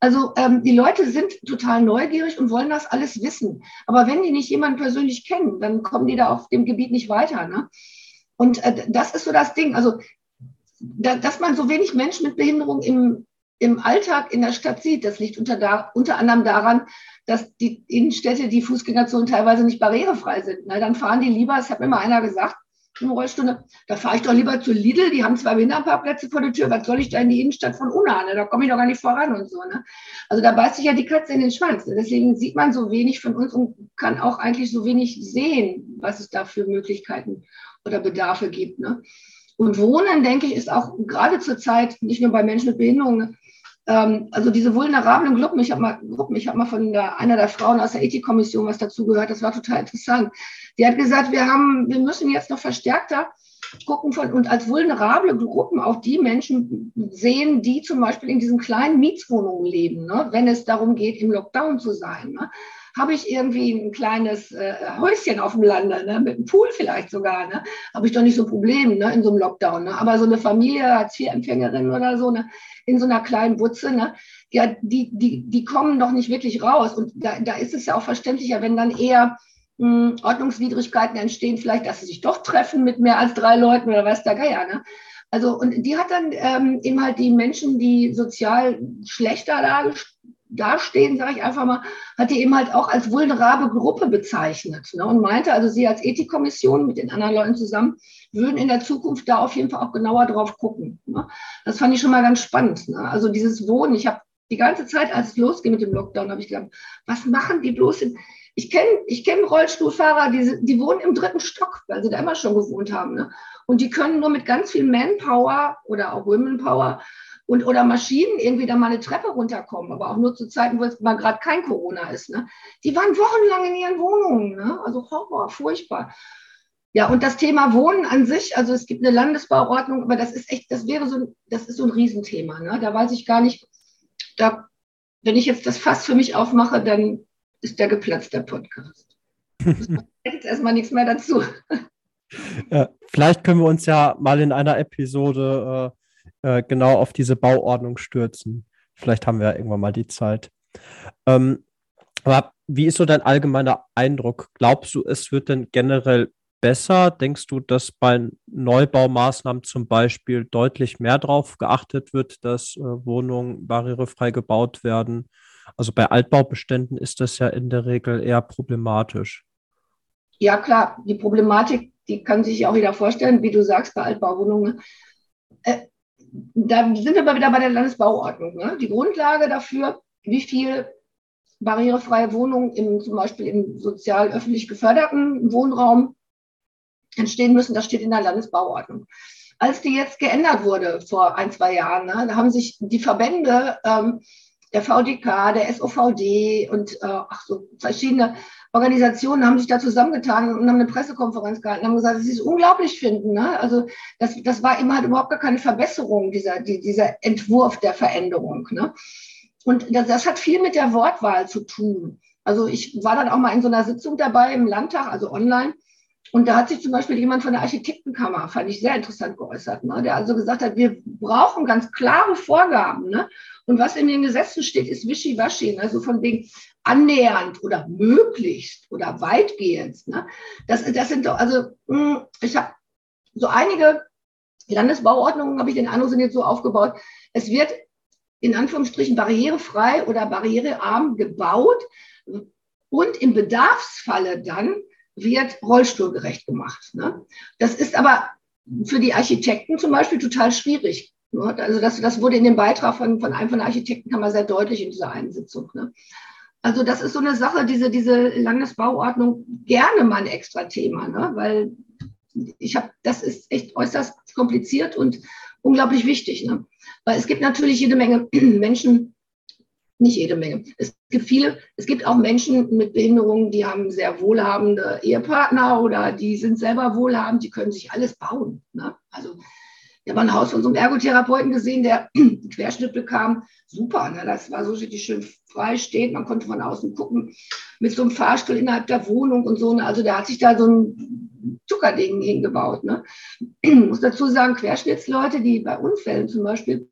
Also ähm, die Leute sind total neugierig und wollen das alles wissen. Aber wenn die nicht jemanden persönlich kennen, dann kommen die da auf dem Gebiet nicht weiter. Ne? Und äh, das ist so das Ding. Also da, dass man so wenig Menschen mit Behinderung im, im Alltag in der Stadt sieht, das liegt unter, da, unter anderem daran, dass die Innenstädte, die Fußgängerzonen teilweise nicht barrierefrei sind. Ne? Dann fahren die lieber, es hat mir mal einer gesagt, eine Rollstunde. Da fahre ich doch lieber zu Lidl, die haben zwei Behindertenparkplätze vor der Tür. Was soll ich da in die Innenstadt von Unna? Ne? Da komme ich doch gar nicht voran und so. Ne? Also da beißt sich ja die Katze in den Schwanz. Deswegen sieht man so wenig von uns und kann auch eigentlich so wenig sehen, was es da für Möglichkeiten oder Bedarfe gibt. Ne? Und Wohnen, denke ich, ist auch gerade zur Zeit, nicht nur bei Menschen mit Behinderungen, ne? Ähm, also diese vulnerablen Gruppen, ich habe mal, Gruppen, ich habe mal von der, einer der Frauen aus der Ethikkommission was dazu gehört, das war total interessant. Die hat gesagt, wir haben, wir müssen jetzt noch verstärkter gucken von, und als vulnerable Gruppen auch die Menschen sehen, die zum Beispiel in diesen kleinen Mietswohnungen leben, ne, wenn es darum geht, im Lockdown zu sein. Ne habe ich irgendwie ein kleines äh, Häuschen auf dem Lande, ne, mit einem Pool vielleicht sogar, ne, habe ich doch nicht so ein Problem ne, in so einem Lockdown. Ne. Aber so eine Familie, Hartz-IV-Empfängerin oder so, ne, in so einer kleinen Butze, ne, ja, die, die, die kommen doch nicht wirklich raus. Und da, da ist es ja auch verständlicher, wenn dann eher mh, hm, Ordnungswidrigkeiten entstehen, vielleicht, dass sie sich doch treffen mit mehr als drei Leuten oder was der Geier. Ne? Also, und die hat dann ähm, eben halt die Menschen, die sozial schlechter dargestellt dastehen, sage ich einfach mal, hat die eben halt auch als vulnerable Gruppe bezeichnet ne, und meinte, also sie als Ethikkommission mit den anderen Leuten zusammen würden in der Zukunft da auf jeden Fall auch genauer drauf gucken. Ne. Das fand ich schon mal ganz spannend. Ne. Also dieses Wohnen, ich habe die ganze Zeit, als es losging mit dem Lockdown, habe ich gedacht, was machen die bloß in, ich kenne ich kenn Rollstuhlfahrer, die, die wohnen im dritten Stock, weil sie da immer schon gewohnt haben. Ne? Und die können nur mit ganz viel Manpower oder auch Womenpower und oder Maschinen irgendwie da mal eine Treppe runterkommen, aber auch nur zu Zeiten, wo es mal gerade kein Corona ist. Ne? Die waren wochenlang in ihren Wohnungen, ne? also Horror, furchtbar. Ja, und das Thema Wohnen an sich, also es gibt eine Landesbauordnung, aber das ist echt, das wäre so ein, das ist so ein Riesenthema. Ne? Da weiß ich gar nicht, da, wenn ich jetzt das Fass für mich aufmache, dann ist der geplatzt, der Podcast. jetzt erstmal nichts mehr dazu. Vielleicht können wir uns ja mal in einer Episode äh, äh, genau auf diese Bauordnung stürzen. Vielleicht haben wir ja irgendwann mal die Zeit. Ähm, aber wie ist so dein allgemeiner Eindruck? Glaubst du, es wird denn generell besser? Denkst du, dass bei Neubaumaßnahmen zum Beispiel deutlich mehr darauf geachtet wird, dass äh, Wohnungen barrierefrei gebaut werden? Also bei Altbaubeständen ist das ja in der Regel eher problematisch. Ja, klar, die Problematik, die kann sich auch wieder vorstellen, wie du sagst, bei Altbauwohnungen. Äh, da sind wir mal wieder bei der Landesbauordnung. Ne? Die Grundlage dafür, wie viel barrierefreie Wohnungen im, zum Beispiel im sozial öffentlich geförderten Wohnraum entstehen müssen. Das steht in der Landesbauordnung. Als die jetzt geändert wurde vor ein, zwei Jahren, ne, da haben sich die Verbände, ähm, der VDK, der SOVD und äh, ach so, verschiedene Organisationen haben sich da zusammengetan und haben eine Pressekonferenz gehalten und haben gesagt, dass sie es unglaublich finden. Ne? Also das, das war immer halt überhaupt gar keine Verbesserung, dieser, die, dieser Entwurf der Veränderung. Ne? Und das, das hat viel mit der Wortwahl zu tun. Also ich war dann auch mal in so einer Sitzung dabei im Landtag, also online, und da hat sich zum Beispiel jemand von der Architektenkammer, fand ich sehr interessant geäußert, ne? der also gesagt hat, wir brauchen ganz klare Vorgaben. Ne? Und was in den Gesetzen steht, ist wischiwaschi, also von wegen annähernd oder möglichst oder weitgehend. Ne? Das, das sind doch, also hm, ich habe so einige Landesbauordnungen, habe ich den Eindruck, sind jetzt so aufgebaut. Es wird in Anführungsstrichen barrierefrei oder barrierearm gebaut und im Bedarfsfalle dann wird rollstuhlgerecht gemacht. Ne? Das ist aber für die Architekten zum Beispiel total schwierig. Ne? Also das, das wurde in dem Beitrag von, von einem von der Architektenkammer sehr deutlich in dieser Einsitzung. Ne? Also das ist so eine Sache, diese, diese Landesbauordnung, gerne mal ein extra Thema, ne? weil ich habe, das ist echt äußerst kompliziert und unglaublich wichtig. Ne? Weil es gibt natürlich jede Menge Menschen, nicht jede Menge. Es gibt viele, es gibt auch Menschen mit Behinderungen, die haben sehr wohlhabende Ehepartner oder die sind selber wohlhabend, die können sich alles bauen. Ne? Also wir haben ein Haus von so einem Ergotherapeuten gesehen, der einen Querschnitt bekam. Super, ne? das war so richtig schön frei steht. Man konnte von außen gucken mit so einem Fahrstuhl innerhalb der Wohnung und so. Ne? Also der hat sich da so ein Zuckerding hingebaut. Ne? Ich muss dazu sagen, Querschnittsleute, die bei Unfällen zum Beispiel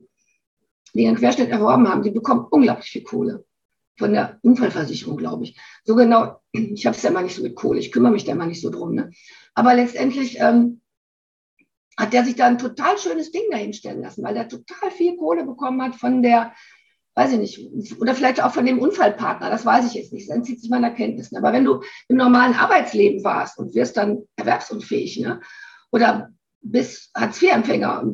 die einen Querschnitt erworben haben, die bekommen unglaublich viel Kohle von der Unfallversicherung, glaube ich. So genau, ich habe es ja mal nicht so mit Kohle, ich kümmere mich da mal nicht so drum. Ne? Aber letztendlich ähm, hat der sich da ein total schönes Ding dahinstellen lassen, weil der total viel Kohle bekommen hat von der, weiß ich nicht, oder vielleicht auch von dem Unfallpartner, das weiß ich jetzt nicht, das entzieht sich meiner Kenntnis. Aber wenn du im normalen Arbeitsleben warst und wirst dann erwerbsunfähig, ne? oder bist Hartz-IV-Empfänger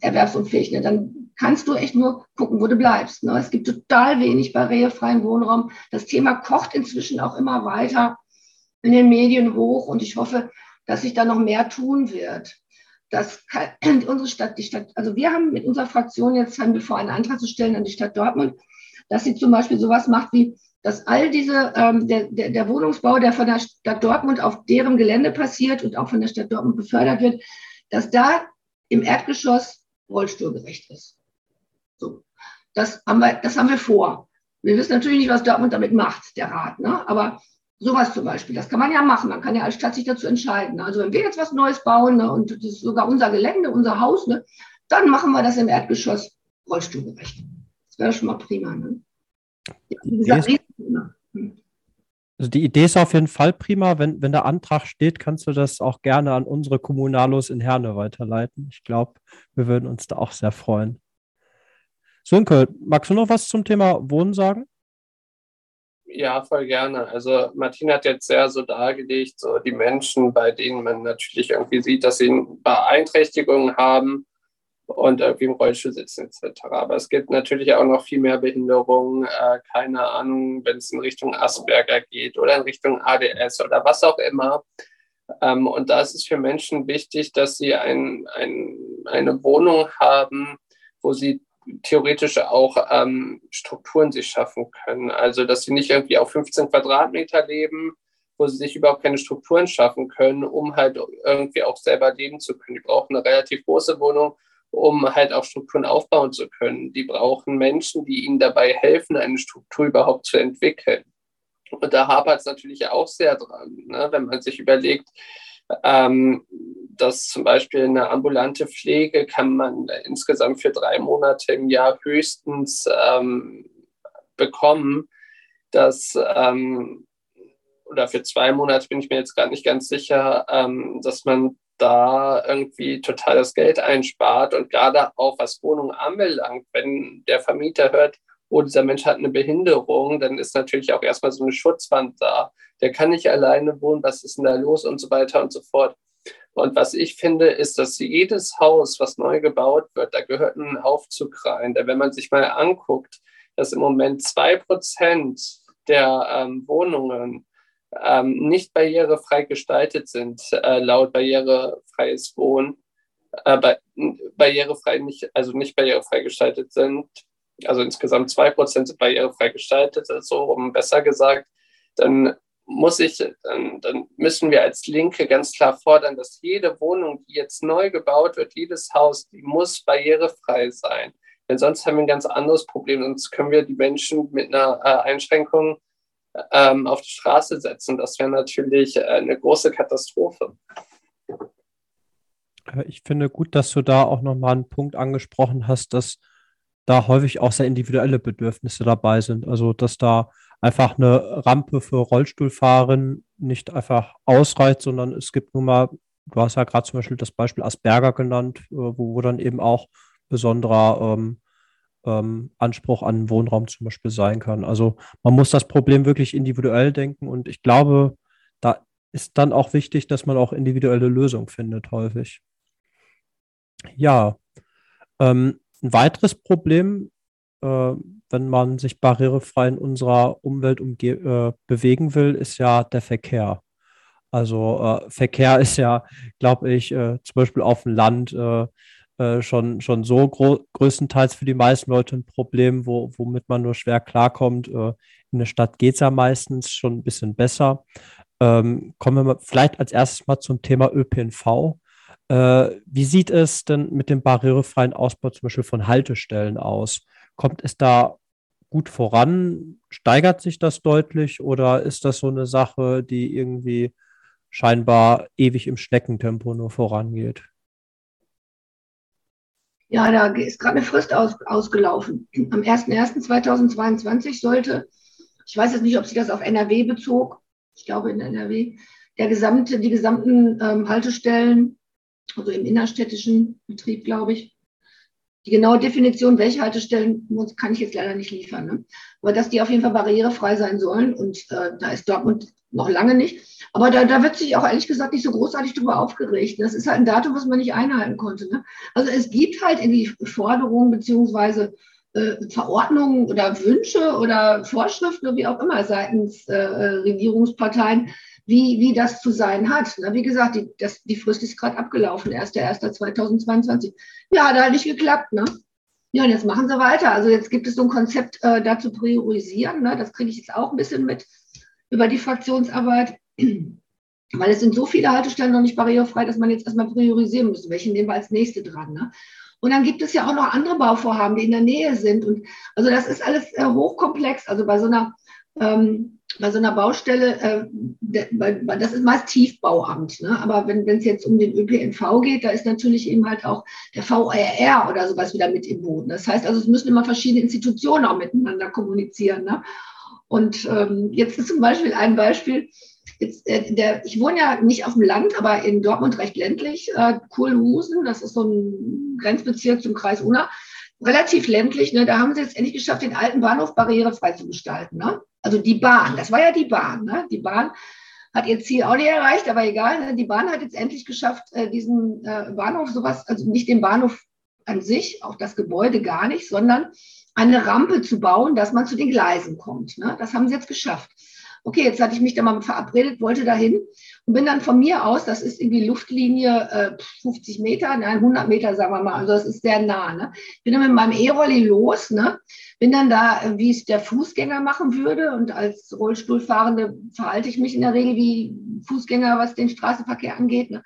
erwerbsunfähig, ne? dann kannst du echt nur gucken, wo du bleibst. Ne? Es gibt total wenig barrierefreien Wohnraum. Das Thema kocht inzwischen auch immer weiter in den Medien hoch und ich hoffe, dass sich da noch mehr tun wird. Das kann, unsere Stadt, die Stadt, also wir haben mit unserer Fraktion jetzt haben wir vor, einen Antrag zu stellen an die Stadt Dortmund, dass sie zum Beispiel sowas macht wie, dass all diese, ähm, der, der, der Wohnungsbau, der von der Stadt Dortmund auf deren Gelände passiert und auch von der Stadt Dortmund befördert wird, dass da im Erdgeschoss rollstuhlgerecht ist. So. Das haben wir, das haben wir vor. Wir wissen natürlich nicht, was Dortmund damit macht, der Rat. Ne? Aber sowas zum Beispiel, das kann man ja machen. Man kann ja als Stadt sich dazu entscheiden. Also wenn wir jetzt was Neues bauen ne, und das ist sogar unser Gelände, unser Haus, ne, dann machen wir das im Erdgeschoss rollstuhlgerecht. Das wäre schon mal prima. Ne? Wie gesagt, also die Idee ist auf jeden Fall prima. Wenn, wenn der Antrag steht, kannst du das auch gerne an unsere Kommunalos in Herne weiterleiten. Ich glaube, wir würden uns da auch sehr freuen. Sunke, magst du noch was zum Thema Wohnen sagen? Ja, voll gerne. Also Martin hat jetzt sehr so dargelegt, so die Menschen, bei denen man natürlich irgendwie sieht, dass sie Beeinträchtigungen haben und irgendwie im Rollstuhl sitzen etc. Aber es gibt natürlich auch noch viel mehr Behinderungen, äh, keine Ahnung, wenn es in Richtung Asperger geht oder in Richtung ADS oder was auch immer. Ähm, und da ist es für Menschen wichtig, dass sie ein, ein, eine Wohnung haben, wo sie theoretisch auch ähm, Strukturen sich schaffen können. Also, dass sie nicht irgendwie auf 15 Quadratmeter leben, wo sie sich überhaupt keine Strukturen schaffen können, um halt irgendwie auch selber leben zu können. Die brauchen eine relativ große Wohnung, um halt auch Strukturen aufbauen zu können. Die brauchen Menschen, die ihnen dabei helfen, eine Struktur überhaupt zu entwickeln. Und da hapert es natürlich auch sehr dran, ne? wenn man sich überlegt, ähm, dass zum Beispiel eine ambulante Pflege kann man insgesamt für drei Monate im Jahr höchstens ähm, bekommen, dass ähm, oder für zwei Monate bin ich mir jetzt gar nicht ganz sicher, ähm, dass man da irgendwie total das Geld einspart. Und gerade auch was Wohnungen anbelangt, wenn der Vermieter hört, oh, dieser Mensch hat eine Behinderung, dann ist natürlich auch erstmal so eine Schutzwand da. Der kann nicht alleine wohnen, was ist denn da los und so weiter und so fort. Und was ich finde, ist, dass jedes Haus, was neu gebaut wird, da gehört ein Aufzug rein. Da, wenn man sich mal anguckt, dass im Moment zwei Prozent der ähm, Wohnungen ähm, nicht barrierefrei gestaltet sind, äh, laut barrierefreies Wohnen, äh, barrierefrei nicht, also nicht barrierefrei gestaltet sind, also insgesamt zwei Prozent sind barrierefrei gestaltet, so um besser gesagt, dann muss ich, dann, dann müssen wir als Linke ganz klar fordern, dass jede Wohnung, die jetzt neu gebaut wird, jedes Haus, die muss barrierefrei sein. Denn sonst haben wir ein ganz anderes Problem. Sonst können wir die Menschen mit einer äh, Einschränkung ähm, auf die Straße setzen. Das wäre natürlich äh, eine große Katastrophe. Äh, ich finde gut, dass du da auch nochmal einen Punkt angesprochen hast, dass da häufig auch sehr individuelle Bedürfnisse dabei sind. Also, dass da einfach eine Rampe für Rollstuhlfahren nicht einfach ausreicht, sondern es gibt nun mal, du hast ja gerade zum Beispiel das Beispiel Asperger genannt, äh, wo, wo dann eben auch besonderer ähm, ähm, Anspruch an Wohnraum zum Beispiel sein kann. Also man muss das Problem wirklich individuell denken und ich glaube, da ist dann auch wichtig, dass man auch individuelle Lösungen findet, häufig. Ja, ähm, ein weiteres Problem, äh, wenn man sich barrierefrei in unserer Umwelt äh, bewegen will, ist ja der Verkehr. Also äh, Verkehr ist ja, glaube ich, äh, zum Beispiel auf dem Land äh, äh, schon, schon so größtenteils für die meisten Leute ein Problem, wo, womit man nur schwer klarkommt. In der Stadt geht es ja meistens schon ein bisschen besser. Ähm, kommen wir vielleicht als erstes mal zum Thema ÖPNV. Äh, wie sieht es denn mit dem barrierefreien Ausbau zum Beispiel von Haltestellen aus? Kommt es da gut voran? Steigert sich das deutlich oder ist das so eine Sache, die irgendwie scheinbar ewig im Schneckentempo nur vorangeht? Ja, da ist gerade eine Frist aus, ausgelaufen. Am 01.01.2022 sollte, ich weiß jetzt nicht, ob sie das auf NRW bezog, ich glaube in NRW, der gesamte, die gesamten ähm, Haltestellen, also im innerstädtischen Betrieb, glaube ich, die genaue Definition, welche Haltestellen, kann ich jetzt leider nicht liefern. Ne? Aber dass die auf jeden Fall barrierefrei sein sollen. Und äh, da ist Dortmund noch lange nicht. Aber da, da wird sich auch ehrlich gesagt nicht so großartig drüber aufgeregt. Das ist halt ein Datum, was man nicht einhalten konnte. Ne? Also es gibt halt irgendwie Forderungen beziehungsweise äh, Verordnungen oder Wünsche oder Vorschriften, wie auch immer, seitens äh, Regierungsparteien, wie, wie das zu sein hat. Ne? Wie gesagt, die, das, die Frist ist gerade abgelaufen, 1.1.2022. Ja, hat halt nicht geklappt. Ne? Ja, und jetzt machen sie weiter. Also jetzt gibt es so ein Konzept, äh, da zu priorisieren. Ne? Das kriege ich jetzt auch ein bisschen mit über die Fraktionsarbeit. Weil es sind so viele Haltestellen noch nicht barrierefrei, dass man jetzt erstmal priorisieren muss. Welche nehmen wir als nächste dran? Ne? Und dann gibt es ja auch noch andere Bauvorhaben, die in der Nähe sind. Und also das ist alles äh, hochkomplex. Also bei so einer ähm, bei so einer Baustelle, äh, das ist meist Tiefbauamt, ne? aber wenn es jetzt um den ÖPNV geht, da ist natürlich eben halt auch der VRR oder sowas wieder mit im Boden. Das heißt also, es müssen immer verschiedene Institutionen auch miteinander kommunizieren. Ne? Und ähm, jetzt ist zum Beispiel ein Beispiel, jetzt, äh, der, ich wohne ja nicht auf dem Land, aber in Dortmund recht ländlich, äh, Kohlhusen, das ist so ein Grenzbezirk zum Kreis Unna, relativ ländlich, ne? da haben sie jetzt endlich geschafft, den alten Bahnhof barrierefrei zu gestalten. Ne? Also die Bahn, das war ja die Bahn. Ne? Die Bahn hat ihr Ziel auch nicht erreicht, aber egal. Ne? Die Bahn hat jetzt endlich geschafft, äh, diesen äh, Bahnhof sowas, also nicht den Bahnhof an sich, auch das Gebäude gar nicht, sondern eine Rampe zu bauen, dass man zu den Gleisen kommt. Ne? Das haben sie jetzt geschafft. okay, jetzt hatte ich mich da mal verabredet, wollte dahin und bin dann von mir aus, das ist irgendwie Luftlinie äh, 50 Meter, nein, 100 Meter, sagen wir mal, also das ist sehr nah. Ne? Bin dann mit meinem E-Rolli los, ne? bin dann da, äh, wie es der Fußgänger machen würde und als Rollstuhlfahrende verhalte ich mich in der Regel wie Fußgänger, was den Straßenverkehr angeht. Ne?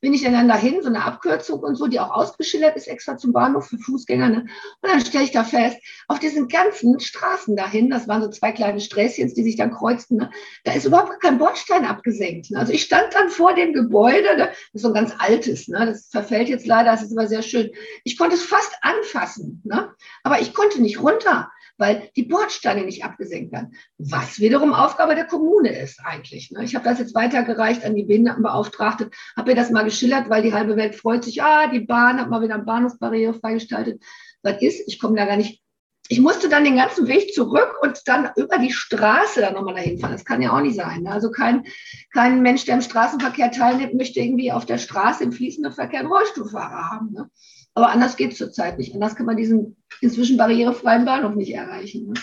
Bin ich dann dahin, so eine Abkürzung und so, die auch ausgeschildert ist, extra zum Bahnhof für Fußgänger. Ne? Und dann stelle ich da fest, auf diesen ganzen Straßen dahin, das waren so zwei kleine Sträßchens, die sich dann kreuzten, ne? da ist überhaupt kein Bordstein abgesenkt. Ne? Also ich stand dann vor dem Gebäude, ne? das ist so ein ganz altes, ne? das verfällt jetzt leider, das ist aber sehr schön. Ich konnte es fast anfassen, ne? aber ich konnte nicht runter weil die Bordsteine nicht abgesenkt werden. Was wiederum Aufgabe der Kommune ist eigentlich. Ne? Ich habe das jetzt weitergereicht an die Behindertenbeauftragte, habe mir das mal geschildert, weil die halbe Welt freut sich, ah, die Bahn hat mal wieder eine Bahnhofsbarriere freigestaltet. Was ist? Ich komme da gar nicht. Ich musste dann den ganzen Weg zurück und dann über die Straße dann nochmal dahin fahren. Das kann ja auch nicht sein. Ne? Also kein, kein Mensch, der im Straßenverkehr teilnimmt, möchte irgendwie auf der Straße im fließenden Verkehr einen Rollstuhlfahrer haben. Ne? Aber anders geht es zurzeit nicht. Anders kann man diesen inzwischen barrierefreien Bahnhof nicht erreichen. Ne?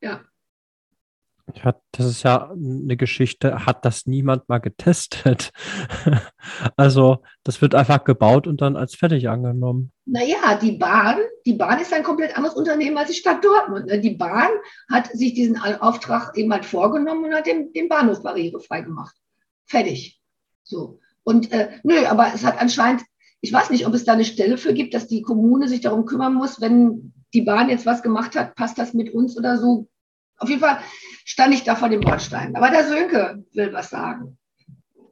Ja. Ja, das ist ja eine Geschichte, hat das niemand mal getestet. also, das wird einfach gebaut und dann als fertig angenommen. Naja, die Bahn, die Bahn ist ein komplett anderes Unternehmen als die Stadt Dortmund. Ne? Die Bahn hat sich diesen Auftrag eben halt vorgenommen und hat den, den Bahnhof barrierefrei gemacht. Fertig. So. Und äh, nö, aber es hat anscheinend ich weiß nicht, ob es da eine Stelle für gibt, dass die Kommune sich darum kümmern muss, wenn die Bahn jetzt was gemacht hat, passt das mit uns oder so. Auf jeden Fall stand ich da vor dem Bordstein. Aber der Sönke will was sagen.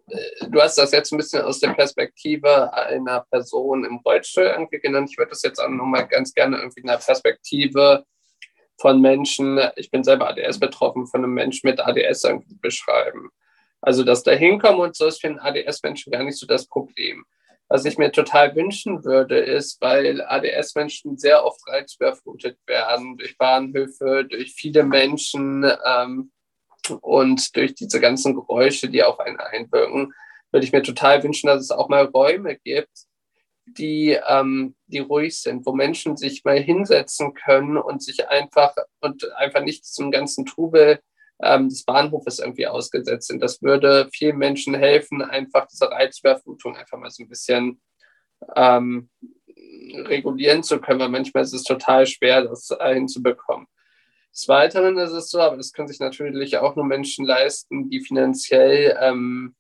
Äh, du hast das jetzt ein bisschen aus der Perspektive einer Person im Rollstuhl irgendwie genannt. Ich würde das jetzt auch nochmal ganz gerne irgendwie in der Perspektive von Menschen, ich bin selber ADS betroffen, von einem Menschen mit ADS irgendwie beschreiben. Also das Dahinkommen und so ist für einen ADS-Menschen gar nicht so das Problem. Was ich mir total wünschen würde, ist, weil ADS-Menschen sehr oft reizüberflutet werden durch Bahnhöfe, durch viele Menschen ähm, und durch diese ganzen Geräusche, die auf einen einwirken, würde ich mir total wünschen, dass es auch mal Räume gibt, die, ähm, die ruhig sind, wo Menschen sich mal hinsetzen können und sich einfach und einfach nicht zum ganzen Trubel ähm, des Bahnhofes irgendwie ausgesetzt sind. Das würde vielen Menschen helfen, einfach diese Reizüberflutung einfach mal so ein bisschen ähm, regulieren zu können, weil manchmal ist es total schwer, das hinzubekommen. Des Weiteren ist es so, aber das können sich natürlich auch nur Menschen leisten, die finanziell ähm,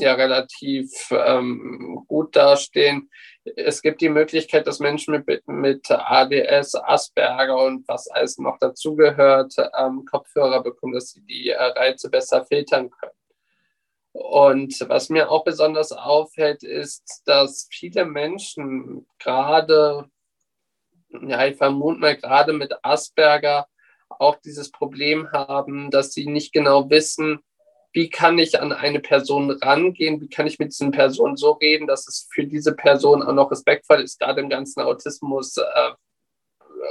ja relativ ähm, gut dastehen. Es gibt die Möglichkeit, dass Menschen mit, mit ADS, Asperger und was alles noch dazugehört, ähm, Kopfhörer bekommen, dass sie die äh, Reize besser filtern können. Und was mir auch besonders auffällt, ist, dass viele Menschen gerade, ja, ich vermute mal gerade mit Asperger auch dieses Problem haben, dass sie nicht genau wissen, wie kann ich an eine Person rangehen, wie kann ich mit diesen Personen so reden, dass es für diese Person auch noch respektvoll ist, gerade im ganzen Autismus-Rahmen.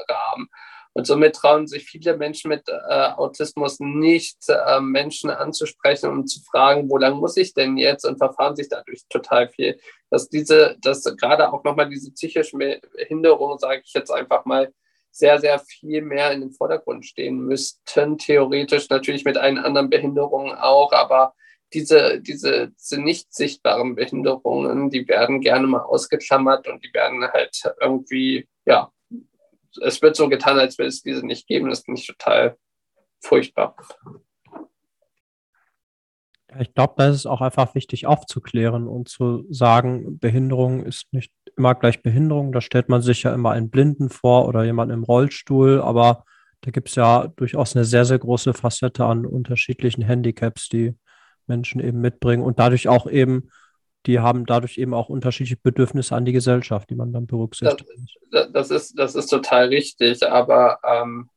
Äh, und somit trauen sich viele Menschen mit äh, Autismus nicht, äh, Menschen anzusprechen und zu fragen, wo lang muss ich denn jetzt und verfahren sich dadurch total viel. Dass diese, dass gerade auch nochmal diese psychische Behinderung, sage ich jetzt einfach mal, sehr, sehr viel mehr in den Vordergrund stehen müssten. Theoretisch natürlich mit allen anderen Behinderungen auch, aber diese, diese, nicht sichtbaren Behinderungen, die werden gerne mal ausgeklammert und die werden halt irgendwie, ja, es wird so getan, als würde es diese nicht geben. Das finde ich total furchtbar. Ich glaube, da ist es auch einfach wichtig aufzuklären und zu sagen, Behinderung ist nicht immer gleich Behinderung. Da stellt man sich ja immer einen Blinden vor oder jemanden im Rollstuhl, aber da gibt es ja durchaus eine sehr, sehr große Facette an unterschiedlichen Handicaps, die Menschen eben mitbringen und dadurch auch eben, die haben dadurch eben auch unterschiedliche Bedürfnisse an die Gesellschaft, die man dann berücksichtigt. Das, das ist, das ist total richtig, aber ähm,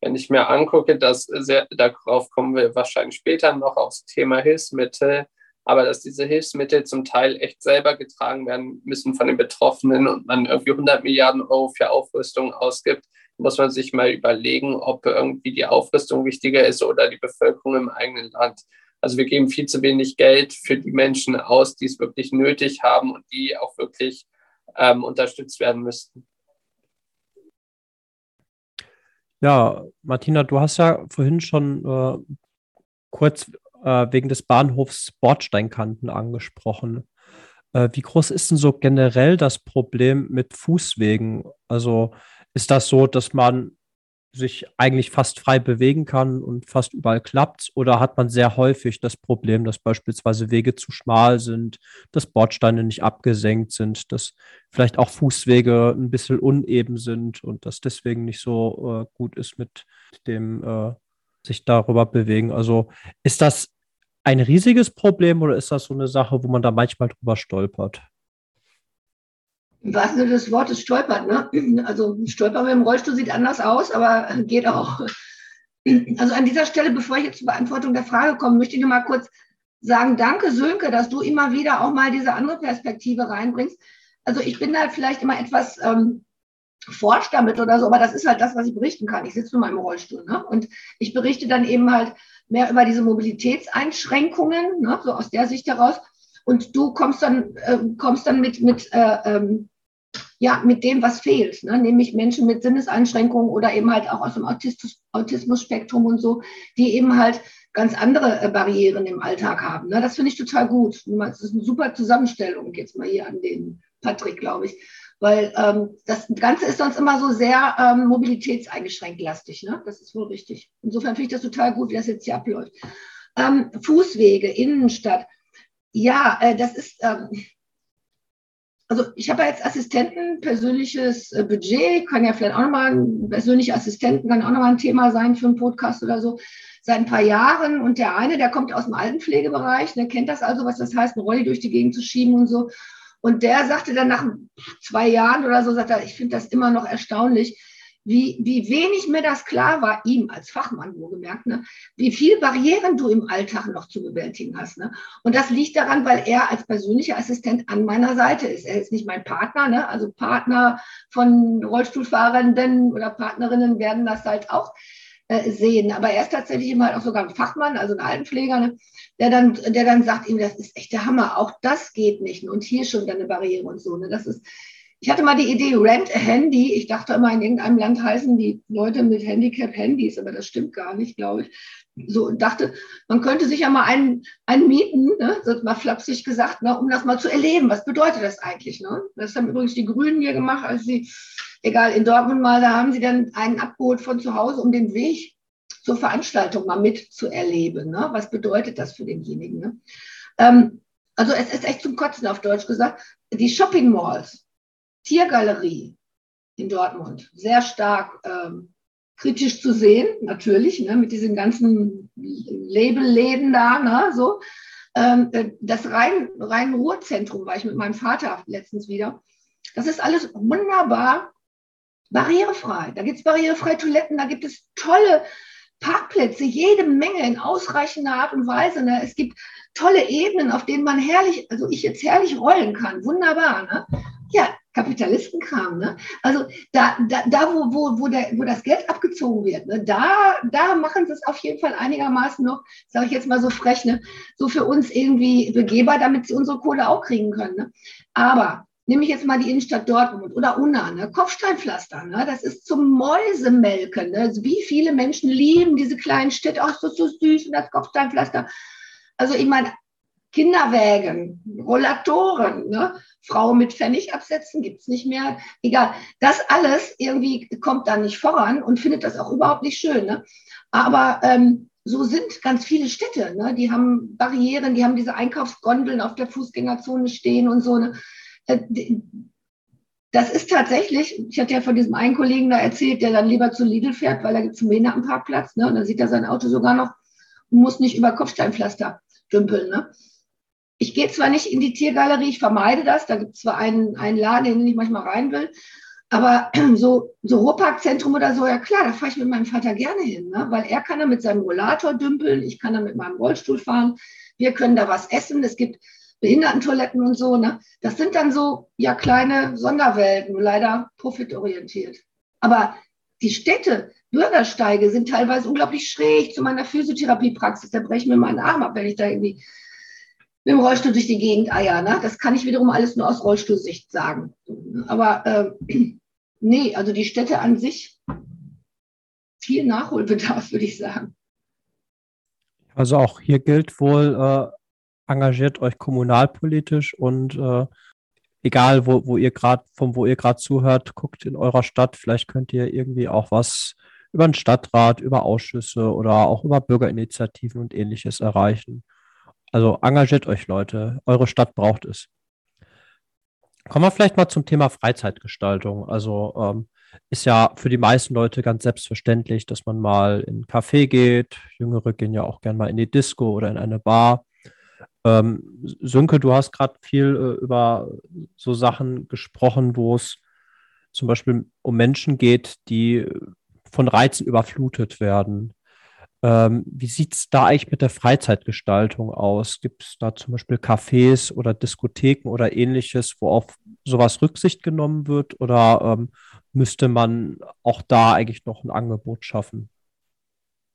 wenn ich mir angucke, dass sehr, darauf kommen wir wahrscheinlich später noch aufs Thema Hilfsmittel, aber dass diese Hilfsmittel zum Teil echt selber getragen werden müssen von den Betroffenen und man irgendwie 100 Milliarden Euro für Aufrüstung ausgibt, muss man sich mal überlegen, ob irgendwie die Aufrüstung wichtiger ist oder die Bevölkerung im eigenen Land. Also wir geben viel zu wenig Geld für die Menschen aus, die es wirklich nötig haben und die auch wirklich ähm, unterstützt werden müssten. Ja, Martina, du hast ja vorhin schon äh, kurz äh, wegen des Bahnhofs Bordsteinkanten angesprochen. Äh, wie groß ist denn so generell das Problem mit Fußwegen? Also ist das so, dass man sich eigentlich fast frei bewegen kann und fast überall klappt? Oder hat man sehr häufig das Problem, dass beispielsweise Wege zu schmal sind, dass Bordsteine nicht abgesenkt sind, dass vielleicht auch Fußwege ein bisschen uneben sind und das deswegen nicht so äh, gut ist mit dem äh, sich darüber bewegen? Also ist das ein riesiges Problem oder ist das so eine Sache, wo man da manchmal drüber stolpert? Was nur das Wort ist stolpert, ne? Also stolpern mit dem Rollstuhl sieht anders aus, aber geht auch. Also an dieser Stelle, bevor ich jetzt zur Beantwortung der Frage komme, möchte ich nur mal kurz sagen, danke Sönke, dass du immer wieder auch mal diese andere Perspektive reinbringst. Also ich bin da vielleicht immer etwas ähm, forscht damit oder so, aber das ist halt das, was ich berichten kann. Ich sitze mal im Rollstuhl ne? und ich berichte dann eben halt mehr über diese Mobilitätseinschränkungen, ne? so aus der Sicht heraus. Und du kommst dann, äh, kommst dann mit, mit äh, ähm, ja, mit dem, was fehlt, ne? nämlich Menschen mit Sinneseinschränkungen oder eben halt auch aus dem Autismus, Autismus-Spektrum und so, die eben halt ganz andere äh, Barrieren im Alltag haben. Ne? Das finde ich total gut. Das ist eine super Zusammenstellung, jetzt mal hier an den Patrick, glaube ich. Weil ähm, das Ganze ist sonst immer so sehr ähm, mobilitätseingeschränkt lastig. Ne? Das ist wohl richtig. Insofern finde ich das total gut, wie das jetzt hier abläuft. Ähm, Fußwege, Innenstadt. Ja, äh, das ist, ähm, also ich habe als Assistenten persönliches äh, Budget, kann ja vielleicht auch nochmal, ein persönlicher Assistenten kann auch nochmal ein Thema sein für einen Podcast oder so, seit ein paar Jahren. Und der eine, der kommt aus dem Altenpflegebereich, der kennt das also, was das heißt, eine Rolli durch die Gegend zu schieben und so. Und der sagte dann nach zwei Jahren oder so, sagt er, ich finde das immer noch erstaunlich, wie, wie wenig mir das klar war, ihm als Fachmann wohlgemerkt, ne, wie viele Barrieren du im Alltag noch zu bewältigen hast. Ne? Und das liegt daran, weil er als persönlicher Assistent an meiner Seite ist. Er ist nicht mein Partner, ne? also Partner von Rollstuhlfahrenden oder Partnerinnen werden das halt auch äh, sehen. Aber er ist tatsächlich immer auch sogar ein Fachmann, also ein Altenpfleger, ne? der, dann, der dann sagt ihm, das ist echt der Hammer, auch das geht nicht. Und hier schon dann eine Barriere und so. Ne? Das ist, ich hatte mal die Idee, rent a Handy. Ich dachte immer, in irgendeinem Land heißen die Leute mit Handicap Handys, aber das stimmt gar nicht, glaube ich. So dachte, man könnte sich ja mal einen, einen mieten, ne? das mal flapsig gesagt, ne? um das mal zu erleben. Was bedeutet das eigentlich? Ne? Das haben übrigens die Grünen hier gemacht, als sie, egal, in Dortmund mal, da haben sie dann einen abgeholt von zu Hause, um den Weg zur Veranstaltung mal mitzuerleben. Ne? Was bedeutet das für denjenigen? Ne? Ähm, also es ist echt zum Kotzen auf Deutsch gesagt. Die Shopping Malls, Tiergalerie in Dortmund sehr stark ähm, kritisch zu sehen, natürlich, ne, mit diesen ganzen Labelläden da, ne, so. Ähm, äh, das Rhein-Ruhr-Zentrum war ich mit meinem Vater letztens wieder. Das ist alles wunderbar barrierefrei. Da gibt es barrierefreie Toiletten, da gibt es tolle Parkplätze, jede Menge in ausreichender Art und Weise. Ne? Es gibt tolle Ebenen, auf denen man herrlich, also ich jetzt herrlich rollen kann. Wunderbar. Ne? Ja, Kapitalistenkram. Ne? Also da, da, da wo, wo, wo, der, wo das Geld abgezogen wird, ne? da, da machen sie es auf jeden Fall einigermaßen noch, sage ich jetzt mal so frech, ne? so für uns irgendwie begehbar, damit sie unsere Kohle auch kriegen können. Ne? Aber nehme ich jetzt mal die Innenstadt Dortmund oder Unna, ne? Kopfsteinpflaster, ne? das ist zum Mäusemelken. Ne? Also wie viele Menschen lieben diese kleinen Städte, das ist so süß und das Kopfsteinpflaster. Also ich meine, Kinderwägen, Rollatoren, ne? Frau mit Pfennig absetzen, gibt es nicht mehr. Egal, das alles irgendwie kommt da nicht voran und findet das auch überhaupt nicht schön. Ne? Aber ähm, so sind ganz viele Städte. Ne? Die haben Barrieren, die haben diese Einkaufsgondeln auf der Fußgängerzone stehen und so. Ne? Äh, das ist tatsächlich, ich hatte ja von diesem einen Kollegen da erzählt, der dann lieber zu Lidl fährt, weil da gibt es einen Behindertenparkplatz. Ne? Und dann sieht er sein Auto sogar noch und muss nicht über Kopfsteinpflaster dümpeln. Ne? Ich gehe zwar nicht in die Tiergalerie, ich vermeide das. Da gibt es zwar einen, einen Laden, in den ich manchmal rein will, aber so, so Ruhrparkzentrum oder so, ja klar, da fahre ich mit meinem Vater gerne hin, ne? weil er kann da mit seinem Rollator dümpeln, ich kann da mit meinem Rollstuhl fahren, wir können da was essen, es gibt Behindertentoiletten und so. Ne? Das sind dann so ja kleine Sonderwelten, leider profitorientiert. Aber die Städte, Bürgersteige sind teilweise unglaublich schräg zu meiner Physiotherapiepraxis. Da breche ich mir meinen Arm ab, wenn ich da irgendwie mit dem Rollstuhl durch die Gegend eier. Ne? Das kann ich wiederum alles nur aus Rollstuhlsicht sagen. Aber äh, nee, also die Städte an sich viel Nachholbedarf, würde ich sagen. Also auch hier gilt wohl, äh, engagiert euch kommunalpolitisch und äh, egal wo, wo ihr gerade, von wo ihr gerade zuhört, guckt in eurer Stadt. Vielleicht könnt ihr irgendwie auch was über den Stadtrat, über Ausschüsse oder auch über Bürgerinitiativen und ähnliches erreichen. Also engagiert euch Leute. Eure Stadt braucht es. Kommen wir vielleicht mal zum Thema Freizeitgestaltung. Also ähm, ist ja für die meisten Leute ganz selbstverständlich, dass man mal in ein Café geht. Jüngere gehen ja auch gern mal in die Disco oder in eine Bar. Ähm, Sönke, du hast gerade viel äh, über so Sachen gesprochen, wo es zum Beispiel um Menschen geht, die von Reizen überflutet werden. Ähm, wie sieht es da eigentlich mit der Freizeitgestaltung aus? Gibt es da zum Beispiel Cafés oder Diskotheken oder ähnliches, wo auf sowas Rücksicht genommen wird? Oder ähm, müsste man auch da eigentlich noch ein Angebot schaffen?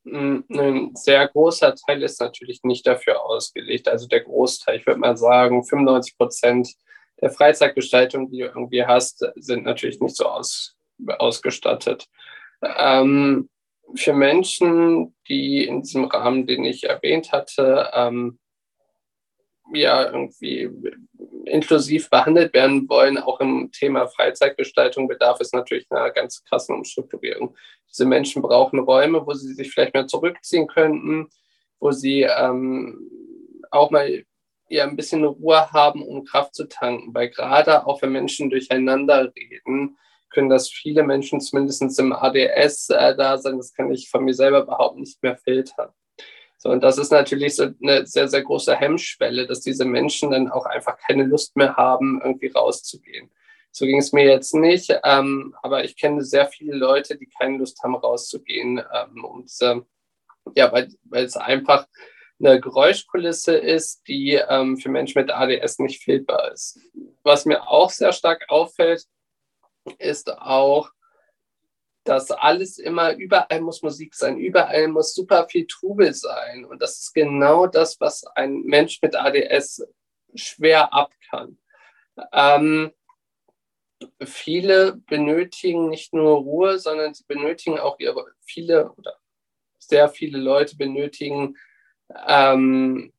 Ein sehr großer Teil ist natürlich nicht dafür ausgelegt. Also der Großteil, ich würde mal sagen, 95 Prozent der Freizeitgestaltung, die du irgendwie hast, sind natürlich nicht so aus, ausgestattet. Ähm, für Menschen, die in diesem Rahmen, den ich erwähnt hatte, ähm, ja irgendwie inklusiv behandelt werden wollen, auch im Thema Freizeitgestaltung bedarf es natürlich einer ganz krassen Umstrukturierung. Diese Menschen brauchen Räume, wo sie sich vielleicht mehr zurückziehen könnten, wo sie ähm, auch mal ja, ein bisschen Ruhe haben, um Kraft zu tanken. Weil gerade auch wenn Menschen durcheinander reden, können das viele Menschen zumindest im ADS äh, da sein. Das kann ich von mir selber überhaupt nicht mehr filtern. So, und das ist natürlich so eine sehr, sehr große Hemmschwelle, dass diese Menschen dann auch einfach keine Lust mehr haben, irgendwie rauszugehen. So ging es mir jetzt nicht, ähm, aber ich kenne sehr viele Leute, die keine Lust haben, rauszugehen. Ähm, und äh, ja, weil, es einfach eine Geräuschkulisse ist, die ähm, für Menschen mit ADS nicht fehlbar ist. Was mir auch sehr stark auffällt, ist auch, dass alles immer, überall muss Musik sein, überall muss super viel Trubel sein. Und das ist genau das, was ein Mensch mit ADS schwer ab kann. Ähm, viele benötigen nicht nur Ruhe, sondern sie benötigen auch ihre, viele oder sehr viele Leute benötigen ähm,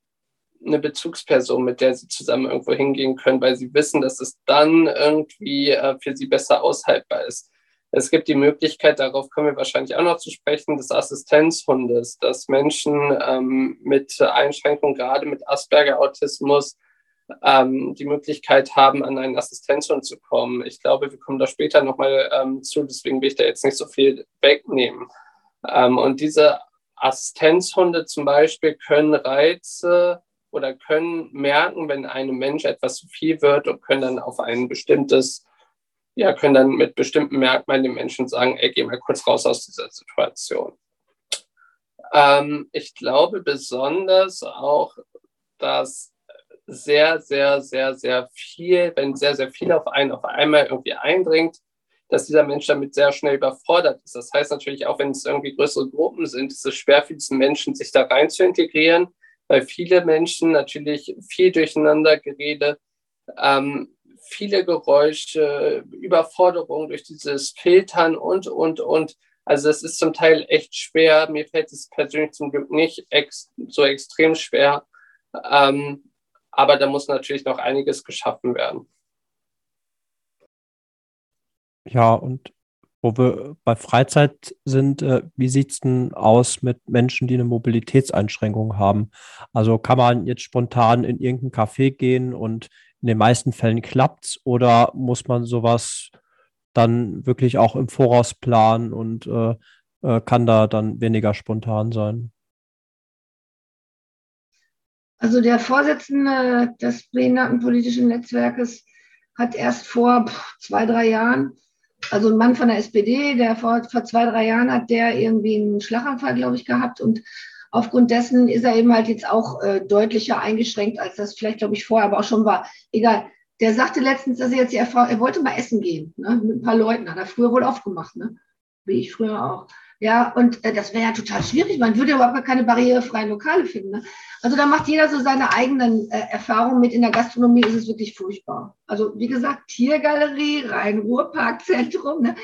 eine Bezugsperson, mit der sie zusammen irgendwo hingehen können, weil sie wissen, dass es dann irgendwie äh, für sie besser aushaltbar ist. Es gibt die Möglichkeit, darauf kommen wir wahrscheinlich auch noch zu sprechen, des Assistenzhundes, dass Menschen ähm, mit Einschränkungen, gerade mit Asperger-Autismus, ähm, die Möglichkeit haben, an einen Assistenzhund zu kommen. Ich glaube, wir kommen da später nochmal ähm, zu, deswegen will ich da jetzt nicht so viel wegnehmen. Ähm, und diese Assistenzhunde zum Beispiel können Reize oder können merken, wenn einem Mensch etwas zu viel wird und können dann auf ein bestimmtes, ja, können dann mit bestimmten Merkmalen dem Menschen sagen, ey, geh mal kurz raus aus dieser Situation. Ähm, ich glaube besonders auch, dass sehr, sehr, sehr, sehr viel, wenn sehr, sehr viel auf einen auf einmal irgendwie eindringt, dass dieser Mensch damit sehr schnell überfordert ist. Das heißt natürlich auch, wenn es irgendwie größere Gruppen sind, ist es schwer für diesen Menschen, sich da rein zu integrieren weil viele Menschen natürlich viel Durcheinandergerede, ähm, viele Geräusche, Überforderung durch dieses Filtern und, und, und. Also es ist zum Teil echt schwer. Mir fällt es persönlich zum Glück nicht ex so extrem schwer. Ähm, aber da muss natürlich noch einiges geschaffen werden. Ja, und wo wir bei Freizeit sind, äh, wie sieht es denn aus mit Menschen, die eine Mobilitätseinschränkung haben? Also kann man jetzt spontan in irgendein Café gehen und in den meisten Fällen klappt es oder muss man sowas dann wirklich auch im Voraus planen und äh, äh, kann da dann weniger spontan sein? Also der Vorsitzende des Behindertenpolitischen Netzwerkes hat erst vor zwei, drei Jahren also ein Mann von der SPD, der vor, vor zwei, drei Jahren hat der irgendwie einen Schlaganfall, glaube ich, gehabt und aufgrund dessen ist er eben halt jetzt auch äh, deutlicher eingeschränkt, als das vielleicht, glaube ich, vorher aber auch schon war. Egal. Der sagte letztens, dass er jetzt er, er wollte mal essen gehen, ne, mit ein paar Leuten. Hat er früher wohl oft gemacht, ne? Wie ich früher auch. Ja, und äh, das wäre ja total schwierig. Man würde überhaupt gar keine barrierefreien Lokale finden. Ne? Also da macht jeder so seine eigenen äh, Erfahrungen mit. In der Gastronomie ist es wirklich furchtbar. Also wie gesagt, Tiergalerie, Rhein-Ruhr-Parkzentrum, ne?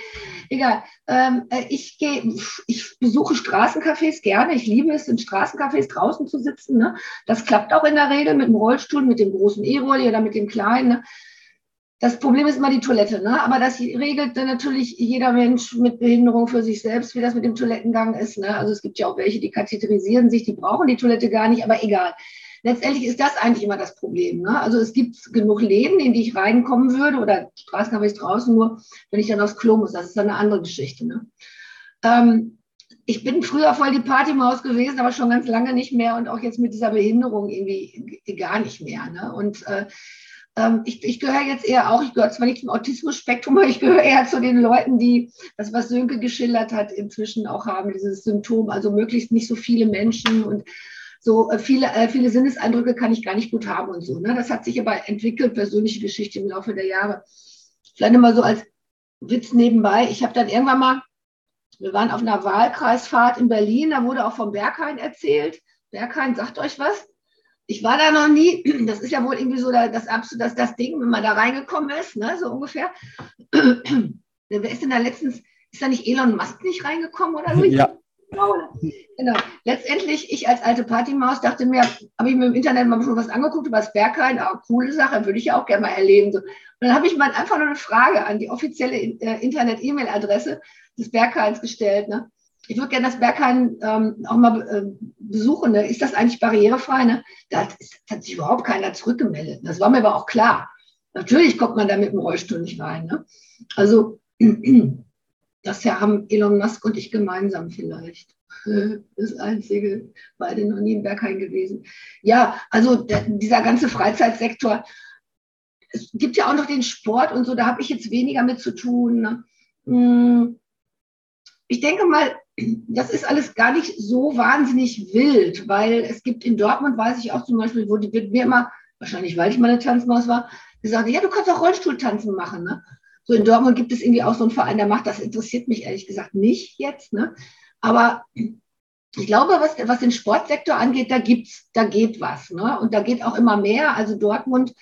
egal. Ähm, äh, ich gehe, ich besuche Straßencafés gerne. Ich liebe es, in Straßencafés draußen zu sitzen. Ne? Das klappt auch in der Regel mit dem Rollstuhl, mit dem großen E-Rolli oder mit dem kleinen. Ne? Das Problem ist immer die Toilette, ne? aber das regelt dann natürlich jeder Mensch mit Behinderung für sich selbst, wie das mit dem Toilettengang ist. Ne? Also es gibt ja auch welche, die katheterisieren sich, die brauchen die Toilette gar nicht, aber egal. Letztendlich ist das eigentlich immer das Problem. Ne? Also es gibt genug Läden, in die ich reinkommen würde oder Straßencafés draußen nur, wenn ich dann aufs Klo muss. Das ist dann eine andere Geschichte. Ne? Ähm, ich bin früher voll die Partymaus gewesen, aber schon ganz lange nicht mehr und auch jetzt mit dieser Behinderung irgendwie gar nicht mehr. Ne? Und äh, ähm, ich, ich gehöre jetzt eher auch, ich gehöre zwar nicht zum Autismus-Spektrum, aber ich gehöre eher zu den Leuten, die das, was Sönke geschildert hat, inzwischen auch haben, dieses Symptom, also möglichst nicht so viele Menschen und so äh, viele, äh, viele Sinneseindrücke kann ich gar nicht gut haben und so. Ne? Das hat sich aber entwickelt, persönliche Geschichte im Laufe der Jahre. Vielleicht immer so als Witz nebenbei. Ich habe dann irgendwann mal, wir waren auf einer Wahlkreisfahrt in Berlin, da wurde auch vom Berghain erzählt. Berghain sagt euch was? Ich war da noch nie. Das ist ja wohl irgendwie so das, das, das Ding, wenn man da reingekommen ist, ne, so ungefähr. Wer ist denn da letztens, ist da nicht Elon Musk nicht reingekommen oder so? Ja. Genau. Letztendlich, ich als alte Partymaus dachte mir, habe ich mir im Internet mal schon was angeguckt über das Berghain, auch coole Sache, würde ich ja auch gerne mal erleben. So. Und dann habe ich mal einfach nur eine Frage an die offizielle äh, Internet-E-Mail-Adresse des Berghains gestellt. Ne? Ich würde gerne das Berghain ähm, auch mal äh, besuchen. Ne? Ist das eigentlich barrierefrei? Ne? Da hat, sich überhaupt keiner zurückgemeldet. Das war mir aber auch klar. Natürlich kommt man da mit dem Rollstuhl nicht rein. Ne? Also, das ja haben Elon Musk und ich gemeinsam vielleicht. Das Einzige, beide noch nie im Berghain gewesen. Ja, also der, dieser ganze Freizeitsektor. Es gibt ja auch noch den Sport und so, da habe ich jetzt weniger mit zu tun. Ne? Hm ich denke mal, das ist alles gar nicht so wahnsinnig wild, weil es gibt in Dortmund, weiß ich auch zum Beispiel, wo die wird mir immer, wahrscheinlich weil ich mal eine Tanzmaus war, gesagt, ja, du kannst auch Rollstuhltanzen machen. Ne? So in Dortmund gibt es irgendwie auch so einen Verein, der macht das, interessiert mich ehrlich gesagt nicht jetzt. Ne? Aber ich glaube, was, was den Sportsektor angeht, da gibt's, da geht was. Ne? Und da geht auch immer mehr. Also Dortmund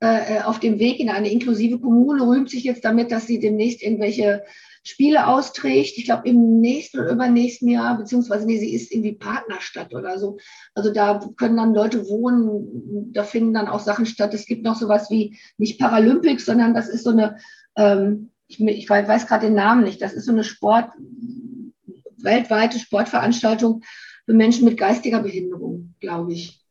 äh, äh auf dem Weg in eine inklusive Kommune rühmt sich jetzt damit, dass sie demnächst irgendwelche Spiele austrägt. Ich glaube, im nächsten oder übernächsten Jahr, beziehungsweise nee, sie ist irgendwie Partnerstadt oder so. Also da können dann Leute wohnen, da finden dann auch Sachen statt. Es gibt noch sowas wie nicht Paralympics, sondern das ist so eine, ähm, ich, ich weiß gerade den Namen nicht, das ist so eine Sport, weltweite Sportveranstaltung für Menschen mit geistiger Behinderung, glaube ich,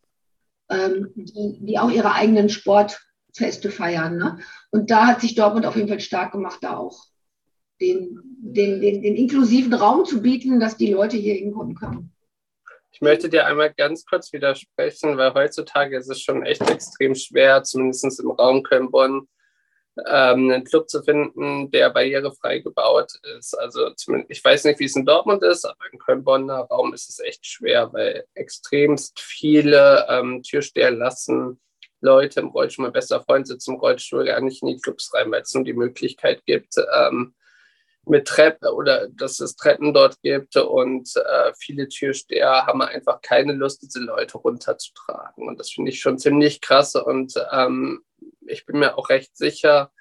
ähm, die, die auch ihre eigenen Sportfeste feiern. Ne? Und da hat sich Dortmund auf jeden Fall stark gemacht, da auch den, den, den, den inklusiven Raum zu bieten, dass die Leute hier hinkommen können. Ich möchte dir einmal ganz kurz widersprechen, weil heutzutage ist es schon echt extrem schwer, zumindest im Raum Köln-Bonn, ähm, einen Club zu finden, der barrierefrei gebaut ist. Also ich weiß nicht, wie es in Dortmund ist, aber im Köln-Bonner Raum ist es echt schwer, weil extremst viele ähm, Türsteher lassen Leute im Rollstuhl, mein bester Freund sitzt im Rollstuhl gar nicht in die Clubs rein, weil es nur die Möglichkeit gibt, ähm, mit Treppen oder dass es Treppen dort gibt und äh, viele Türsteher haben einfach keine Lust, diese Leute runterzutragen. Und das finde ich schon ziemlich krass und ähm, ich bin mir auch recht sicher,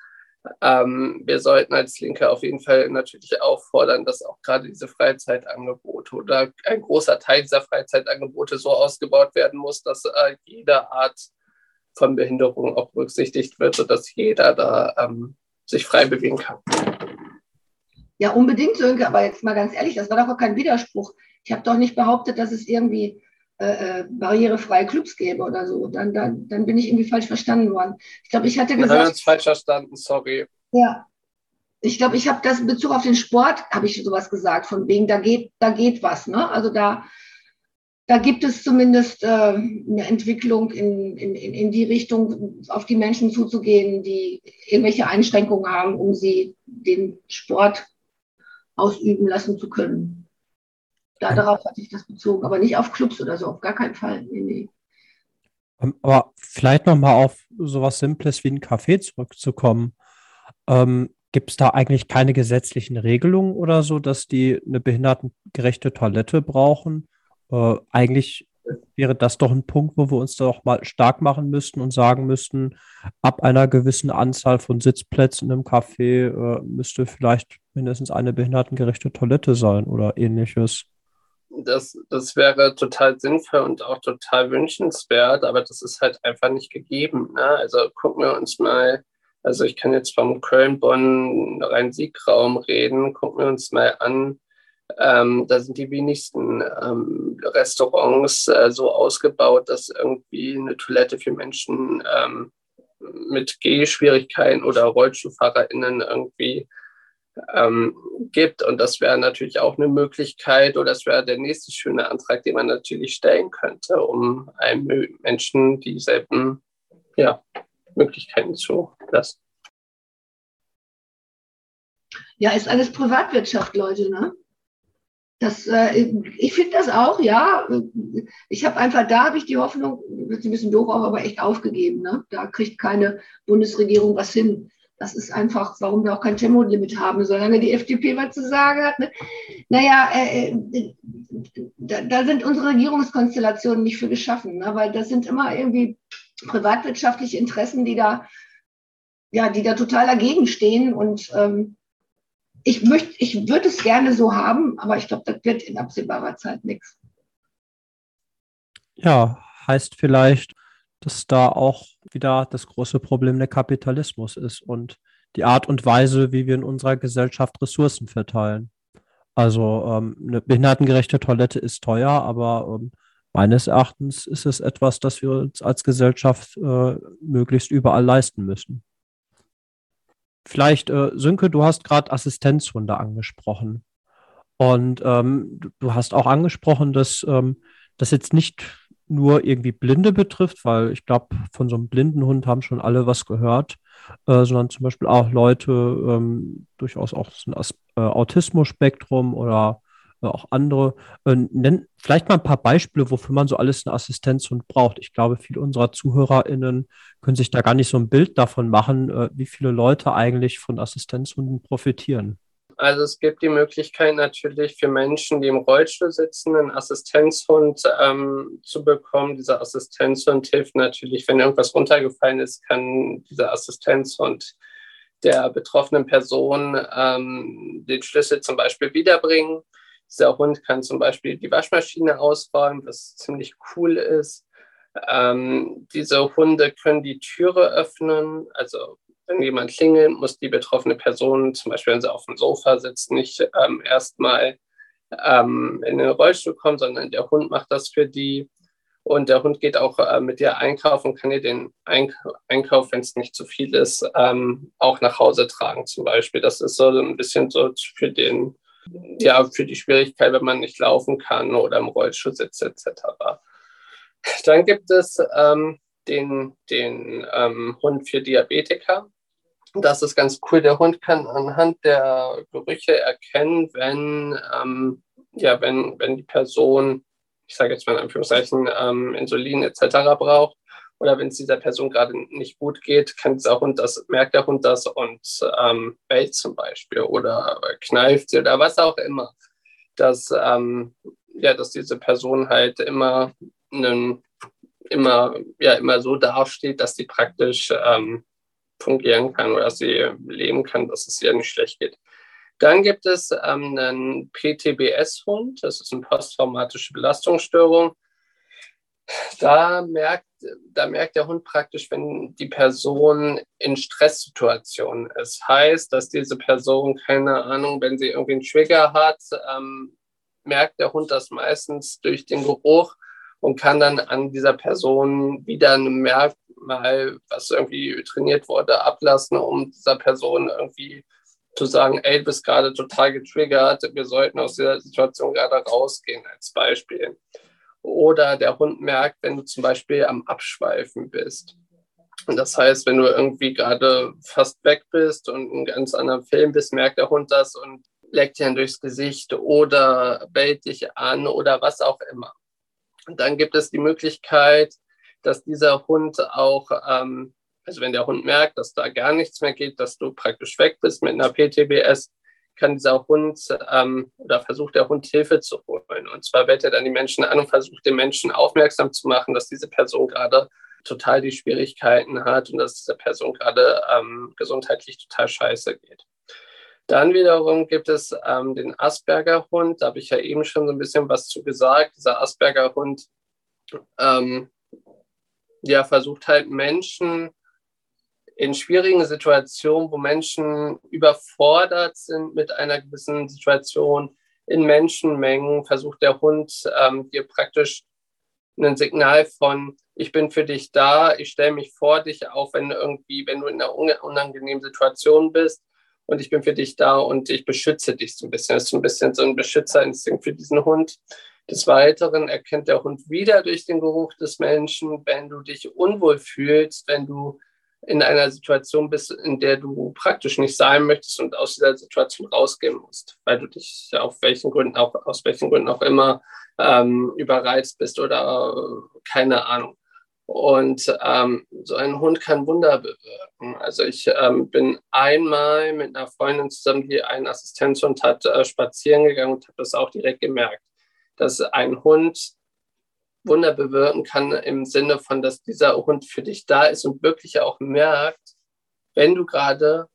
ähm, wir sollten als Linke auf jeden Fall natürlich auffordern, dass auch gerade diese Freizeitangebote oder ein großer Teil dieser Freizeitangebote so ausgebaut werden muss, dass äh, jede Art von Behinderung auch berücksichtigt wird, sodass jeder da ähm, sich frei bewegen kann. Ja, unbedingt, Sönke, aber jetzt mal ganz ehrlich, das war doch auch kein Widerspruch. Ich habe doch nicht behauptet, dass es irgendwie äh, äh, barrierefreie Clubs gäbe oder so. Dann, dann, dann bin ich irgendwie falsch verstanden worden. Ich glaube, ich hatte gesagt. Wir haben uns falsch verstanden, sorry. Ja. Ich glaube, ich habe das in Bezug auf den Sport, habe ich sowas gesagt, von wegen, da geht, da geht was. Ne? Also da, da gibt es zumindest äh, eine Entwicklung in, in, in die Richtung, auf die Menschen zuzugehen, die irgendwelche Einschränkungen haben, um sie den Sport ausüben lassen zu können. Da, darauf hatte ich das bezogen, aber nicht auf Clubs oder so, auf gar keinen Fall. Nee, nee. Ähm, aber vielleicht nochmal auf sowas Simples wie ein Café zurückzukommen. Ähm, Gibt es da eigentlich keine gesetzlichen Regelungen oder so, dass die eine behindertengerechte Toilette brauchen? Äh, eigentlich wäre das doch ein Punkt, wo wir uns doch mal stark machen müssten und sagen müssten, ab einer gewissen Anzahl von Sitzplätzen im Café äh, müsste vielleicht mindestens eine behindertengerechte Toilette sein oder ähnliches. Das, das wäre total sinnvoll und auch total wünschenswert, aber das ist halt einfach nicht gegeben. Ne? Also gucken wir uns mal, also ich kann jetzt vom Köln-Bonn Rhein-Sieg-Raum reden, gucken wir uns mal an, ähm, da sind die wenigsten ähm, Restaurants äh, so ausgebaut, dass irgendwie eine Toilette für Menschen ähm, mit Gehschwierigkeiten oder RollstuhlfahrerInnen irgendwie ähm, gibt. Und das wäre natürlich auch eine Möglichkeit oder das wäre der nächste schöne Antrag, den man natürlich stellen könnte, um einem Menschen dieselben ja, Möglichkeiten zu lassen. Ja, ist alles Privatwirtschaft, Leute, ne? Das, äh, ich finde das auch, ja. Ich habe einfach, da habe ich die Hoffnung, wird ein bisschen doof, aber echt aufgegeben. Ne? Da kriegt keine Bundesregierung was hin. Das ist einfach, warum wir auch kein Tempolimit haben, solange die FDP was zu sagen hat. Ne? Naja, äh, äh, da, da, sind unsere Regierungskonstellationen nicht für geschaffen, ne? weil das sind immer irgendwie privatwirtschaftliche Interessen, die da, ja, die da total dagegen stehen. Und ähm, ich möchte, ich würde es gerne so haben, aber ich glaube, das wird in absehbarer Zeit nichts. Ja, heißt vielleicht, dass da auch wieder das große Problem der Kapitalismus ist und die Art und Weise, wie wir in unserer Gesellschaft Ressourcen verteilen. Also ähm, eine behindertengerechte Toilette ist teuer, aber ähm, meines Erachtens ist es etwas, das wir uns als Gesellschaft äh, möglichst überall leisten müssen. Vielleicht, äh, Sönke, du hast gerade Assistenzhunde angesprochen. Und ähm, du hast auch angesprochen, dass ähm, das jetzt nicht nur irgendwie Blinde betrifft, weil ich glaube, von so einem blinden Hund haben schon alle was gehört, äh, sondern zum Beispiel auch Leute ähm, durchaus auch so ein äh, Autismus-Spektrum oder äh, auch andere. Äh, nenn vielleicht mal ein paar Beispiele, wofür man so alles eine Assistenzhund braucht. Ich glaube, viele unserer ZuhörerInnen können sich da gar nicht so ein Bild davon machen, äh, wie viele Leute eigentlich von Assistenzhunden profitieren. Also es gibt die Möglichkeit natürlich für Menschen, die im Rollstuhl sitzen, einen Assistenzhund ähm, zu bekommen. Dieser Assistenzhund hilft natürlich, wenn irgendwas runtergefallen ist, kann dieser Assistenzhund der betroffenen Person ähm, den Schlüssel zum Beispiel wiederbringen. Dieser Hund kann zum Beispiel die Waschmaschine ausräumen, was ziemlich cool ist. Ähm, diese Hunde können die Türe öffnen, also wenn jemand klingelt, muss die betroffene Person, zum Beispiel wenn sie auf dem Sofa sitzt, nicht ähm, erstmal ähm, in den Rollstuhl kommen, sondern der Hund macht das für die. Und der Hund geht auch äh, mit dir einkaufen und kann dir den Eink Einkauf, wenn es nicht zu viel ist, ähm, auch nach Hause tragen zum Beispiel. Das ist so ein bisschen so für den, ja, für die Schwierigkeit, wenn man nicht laufen kann oder im Rollstuhl sitzt etc. Dann gibt es ähm, den, den ähm, Hund für Diabetiker. Das ist ganz cool. Der Hund kann anhand der Gerüche erkennen, wenn, ähm, ja, wenn, wenn die Person, ich sage jetzt mal in Anführungszeichen, ähm, Insulin etc. braucht oder wenn es dieser Person gerade nicht gut geht, kann dieser Hund das, merkt der Hund das und ähm, bellt zum Beispiel oder kneift sie oder was auch immer. Dass, ähm, ja, dass diese Person halt immer einen, immer, ja, immer so dasteht, dass sie praktisch ähm, fungieren kann oder sie leben kann, dass es ihr nicht schlecht geht. Dann gibt es ähm, einen PTBS-Hund, das ist eine posttraumatische Belastungsstörung. Da merkt, da merkt der Hund praktisch, wenn die Person in Stresssituationen ist. Heißt, dass diese Person, keine Ahnung, wenn sie irgendwie einen Trigger hat, ähm, merkt der Hund das meistens durch den Geruch und kann dann an dieser Person wieder ein Merkmal, was irgendwie trainiert wurde, ablassen, um dieser Person irgendwie zu sagen, ey, du bist gerade total getriggert, wir sollten aus dieser Situation gerade rausgehen, als Beispiel. Oder der Hund merkt, wenn du zum Beispiel am Abschweifen bist. Und das heißt, wenn du irgendwie gerade fast weg bist und in einem ganz anderen Film bist, merkt der Hund das und leckt dir dann durchs Gesicht oder bellt dich an oder was auch immer. Und dann gibt es die Möglichkeit, dass dieser Hund auch ähm, Also wenn der Hund merkt, dass da gar nichts mehr geht, dass du praktisch weg bist mit einer PTBS, kann dieser Hund ähm, oder versucht der Hund Hilfe zu holen. Und zwar wählt er dann die Menschen an und versucht den Menschen aufmerksam zu machen, dass diese Person gerade total die Schwierigkeiten hat und dass diese Person gerade ähm, gesundheitlich total scheiße geht. Dann wiederum gibt es ähm, den Asperger-Hund. Da habe ich ja eben schon so ein bisschen was zu gesagt. Dieser Asperger-Hund ähm, ja, versucht halt Menschen in schwierigen Situationen, wo Menschen überfordert sind mit einer gewissen Situation, in Menschenmengen, versucht der Hund ähm, dir praktisch ein Signal von, ich bin für dich da, ich stelle mich vor dich, auch wenn irgendwie, wenn du in einer unangenehmen Situation bist und ich bin für dich da und ich beschütze dich so ein bisschen. Das ist so ein bisschen so ein Beschützerinstinkt für diesen Hund. Des Weiteren erkennt der Hund wieder durch den Geruch des Menschen, wenn du dich unwohl fühlst, wenn du in einer Situation bist, in der du praktisch nicht sein möchtest und aus dieser Situation rausgehen musst, weil du dich auf welchen Gründen auch, aus welchen Gründen auch immer ähm, überreizt bist oder äh, keine Ahnung. Und ähm, so ein Hund kann Wunder bewirken. Also ich ähm, bin einmal mit einer Freundin zusammen, die einen Assistenzhund hat, äh, spazieren gegangen und habe das auch direkt gemerkt, dass ein Hund Wunder bewirken kann im Sinne von, dass dieser Hund für dich da ist und wirklich auch merkt, wenn du gerade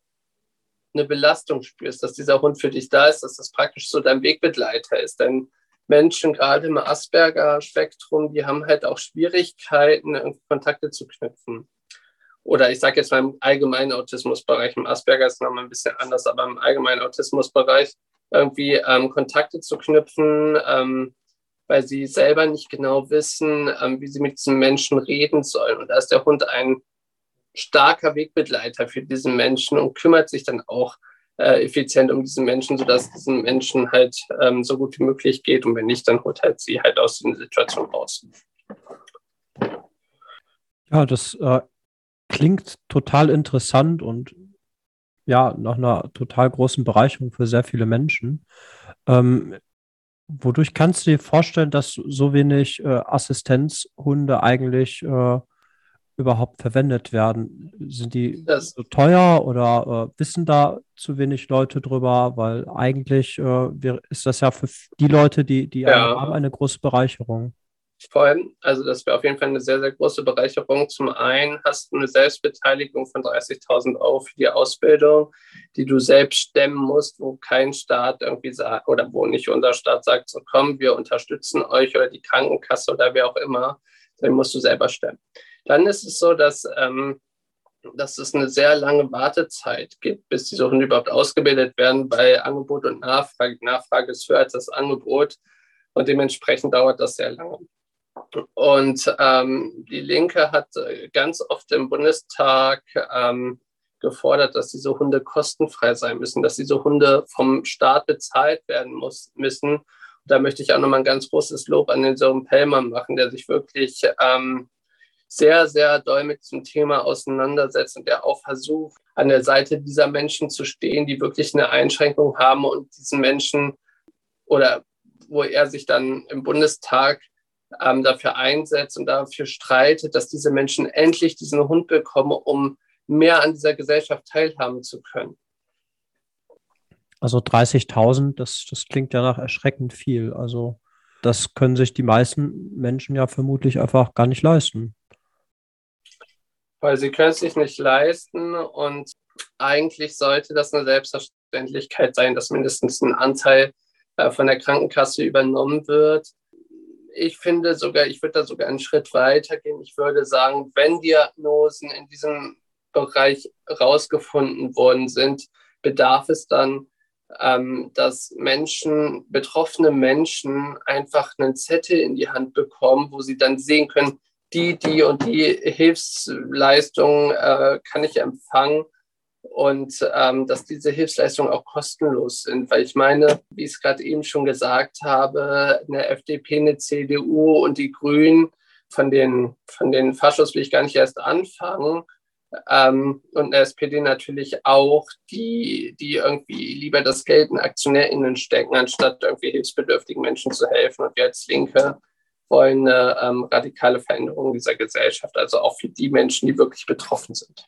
eine Belastung spürst, dass dieser Hund für dich da ist, dass das praktisch so dein Wegbegleiter ist. Denn Menschen, gerade im Asperger-Spektrum, die haben halt auch Schwierigkeiten, Kontakte zu knüpfen. Oder ich sage jetzt mal im allgemeinen Autismusbereich, im Asperger ist es nochmal ein bisschen anders, aber im allgemeinen Autismusbereich irgendwie ähm, Kontakte zu knüpfen, ähm, weil sie selber nicht genau wissen, ähm, wie sie mit diesem Menschen reden sollen. Und da ist der Hund ein starker Wegbegleiter für diesen Menschen und kümmert sich dann auch äh, effizient um diesen Menschen, sodass diesen Menschen halt ähm, so gut wie möglich geht. Und wenn nicht, dann holt halt sie halt aus der Situation raus. Ja, das äh, klingt total interessant und ja, nach einer total großen Bereicherung für sehr viele Menschen. Ähm, Wodurch kannst du dir vorstellen, dass so wenig äh, Assistenzhunde eigentlich äh, überhaupt verwendet werden? Sind die das so teuer oder äh, wissen da zu wenig Leute drüber? Weil eigentlich äh, ist das ja für die Leute, die, die ja. haben, eine große Bereicherung freuen. Also das wäre auf jeden Fall eine sehr, sehr große Bereicherung. Zum einen hast du eine Selbstbeteiligung von 30.000 Euro für die Ausbildung, die du selbst stemmen musst, wo kein Staat irgendwie sagt, oder wo nicht unser Staat sagt, so komm, wir unterstützen euch oder die Krankenkasse oder wer auch immer, dann musst du selber stemmen. Dann ist es so, dass, ähm, dass es eine sehr lange Wartezeit gibt, bis diese Hunde überhaupt ausgebildet werden bei Angebot und Nachfrage. Nachfrage ist höher als das Angebot und dementsprechend dauert das sehr lange. Und ähm, die Linke hat äh, ganz oft im Bundestag ähm, gefordert, dass diese Hunde kostenfrei sein müssen, dass diese Hunde vom Staat bezahlt werden muss, müssen. Und da möchte ich auch nochmal ein ganz großes Lob an den Sören Pellmann machen, der sich wirklich ähm, sehr, sehr doll mit diesem Thema auseinandersetzt und der auch versucht, an der Seite dieser Menschen zu stehen, die wirklich eine Einschränkung haben und diesen Menschen oder wo er sich dann im Bundestag ähm, dafür einsetzt und dafür streitet, dass diese Menschen endlich diesen Hund bekommen, um mehr an dieser Gesellschaft teilhaben zu können. Also 30.000, das, das klingt ja nach erschreckend viel. Also das können sich die meisten Menschen ja vermutlich einfach gar nicht leisten. Weil sie können es sich nicht leisten und eigentlich sollte das eine Selbstverständlichkeit sein, dass mindestens ein Anteil äh, von der Krankenkasse übernommen wird ich finde sogar, ich würde da sogar einen Schritt weiter gehen. Ich würde sagen, wenn Diagnosen in diesem Bereich rausgefunden worden sind, bedarf es dann, ähm, dass Menschen, betroffene Menschen einfach einen Zettel in die Hand bekommen, wo sie dann sehen können, die, die und die Hilfsleistung äh, kann ich empfangen und ähm, dass diese Hilfsleistungen auch kostenlos sind. Weil ich meine, wie ich es gerade eben schon gesagt habe, eine FDP, eine CDU und die Grünen, von den, von den Faschos will ich gar nicht erst anfangen. Ähm, und eine SPD natürlich auch, die, die irgendwie lieber das Geld in AktionärInnen stecken, anstatt irgendwie hilfsbedürftigen Menschen zu helfen. Und wir als Linke eine ähm, radikale Veränderung dieser Gesellschaft, also auch für die Menschen, die wirklich betroffen sind.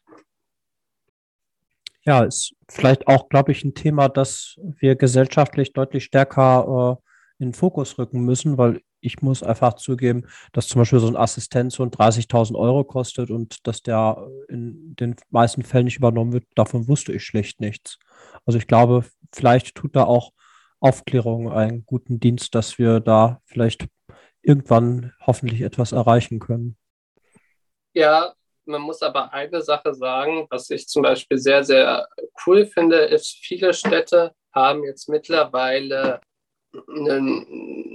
Ja, ist vielleicht auch, glaube ich, ein Thema, das wir gesellschaftlich deutlich stärker äh, in den Fokus rücken müssen, weil ich muss einfach zugeben, dass zum Beispiel so ein Assistenzhund 30.000 Euro kostet und dass der in den meisten Fällen nicht übernommen wird. Davon wusste ich schlicht nichts. Also ich glaube, vielleicht tut da auch Aufklärung einen guten Dienst, dass wir da vielleicht irgendwann hoffentlich etwas erreichen können. Ja, man muss aber eine Sache sagen, was ich zum Beispiel sehr, sehr cool finde, ist, viele Städte haben jetzt mittlerweile einen,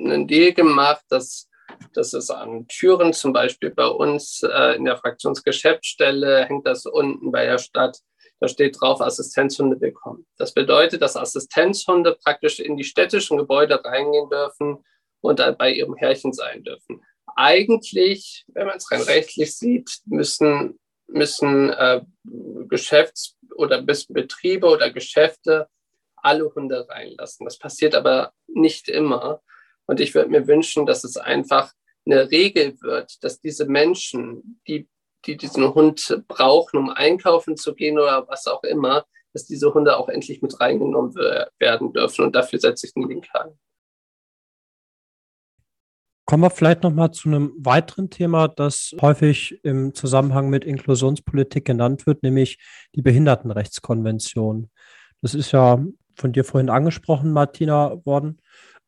einen Deal gemacht, dass, dass es an Türen, zum Beispiel bei uns äh, in der Fraktionsgeschäftsstelle, hängt das unten bei der Stadt, da steht drauf, Assistenzhunde willkommen. Das bedeutet, dass Assistenzhunde praktisch in die städtischen Gebäude reingehen dürfen und dann bei ihrem Herrchen sein dürfen eigentlich, wenn man es rein rechtlich sieht, müssen, müssen äh, Geschäfts- oder Betriebe oder Geschäfte alle Hunde reinlassen. Das passiert aber nicht immer. Und ich würde mir wünschen, dass es einfach eine Regel wird, dass diese Menschen, die, die diesen Hund brauchen, um einkaufen zu gehen oder was auch immer, dass diese Hunde auch endlich mit reingenommen werden dürfen. Und dafür setze ich den Link an. Kommen wir vielleicht nochmal zu einem weiteren Thema, das häufig im Zusammenhang mit Inklusionspolitik genannt wird, nämlich die Behindertenrechtskonvention. Das ist ja von dir vorhin angesprochen, Martina, worden.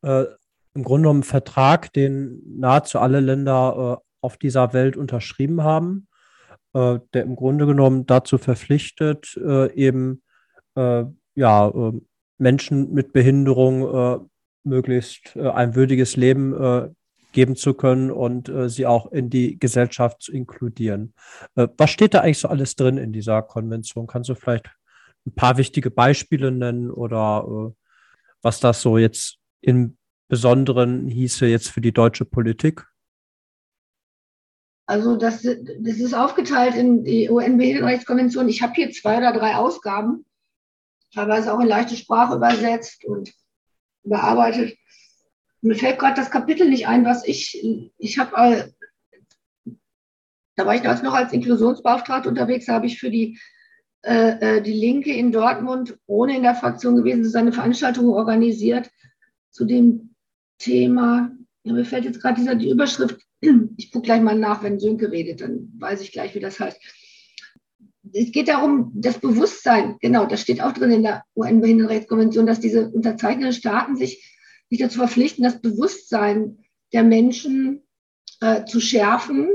Äh, Im Grunde genommen ein Vertrag, den nahezu alle Länder äh, auf dieser Welt unterschrieben haben, äh, der im Grunde genommen dazu verpflichtet, äh, eben äh, ja, äh, Menschen mit Behinderung möglichst ein würdiges Leben geben zu können und äh, sie auch in die Gesellschaft zu inkludieren. Äh, was steht da eigentlich so alles drin in dieser Konvention? Kannst du vielleicht ein paar wichtige Beispiele nennen oder äh, was das so jetzt im Besonderen hieße jetzt für die deutsche Politik? Also das, das ist aufgeteilt in die UN-Behindertenrechtskonvention. Ich habe hier zwei oder drei Ausgaben, teilweise auch in leichte Sprache übersetzt und überarbeitet mir fällt gerade das Kapitel nicht ein, was ich, ich habe, äh, da war ich noch als Inklusionsbeauftragte unterwegs, habe ich für die, äh, äh, die Linke in Dortmund, ohne in der Fraktion gewesen zu sein, eine Veranstaltung organisiert zu dem Thema. Ja, mir fällt jetzt gerade dieser die Überschrift, ich gucke gleich mal nach, wenn Sönke redet, dann weiß ich gleich, wie das heißt. Es geht darum, das Bewusstsein, genau, das steht auch drin in der UN-Behindertenrechtskonvention, dass diese unterzeichnenden Staaten sich sich dazu verpflichten, das Bewusstsein der Menschen äh, zu schärfen,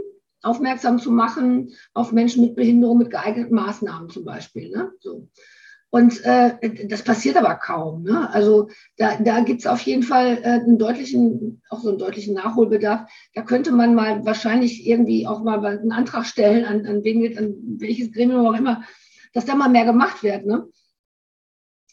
aufmerksam zu machen auf Menschen mit Behinderung, mit geeigneten Maßnahmen zum Beispiel. Ne? So. Und äh, das passiert aber kaum. Ne? Also da, da gibt es auf jeden Fall äh, einen deutlichen, auch so einen deutlichen Nachholbedarf. Da könnte man mal wahrscheinlich irgendwie auch mal einen Antrag stellen an, an, wen, an welches Gremium auch immer, dass da mal mehr gemacht wird. Ne?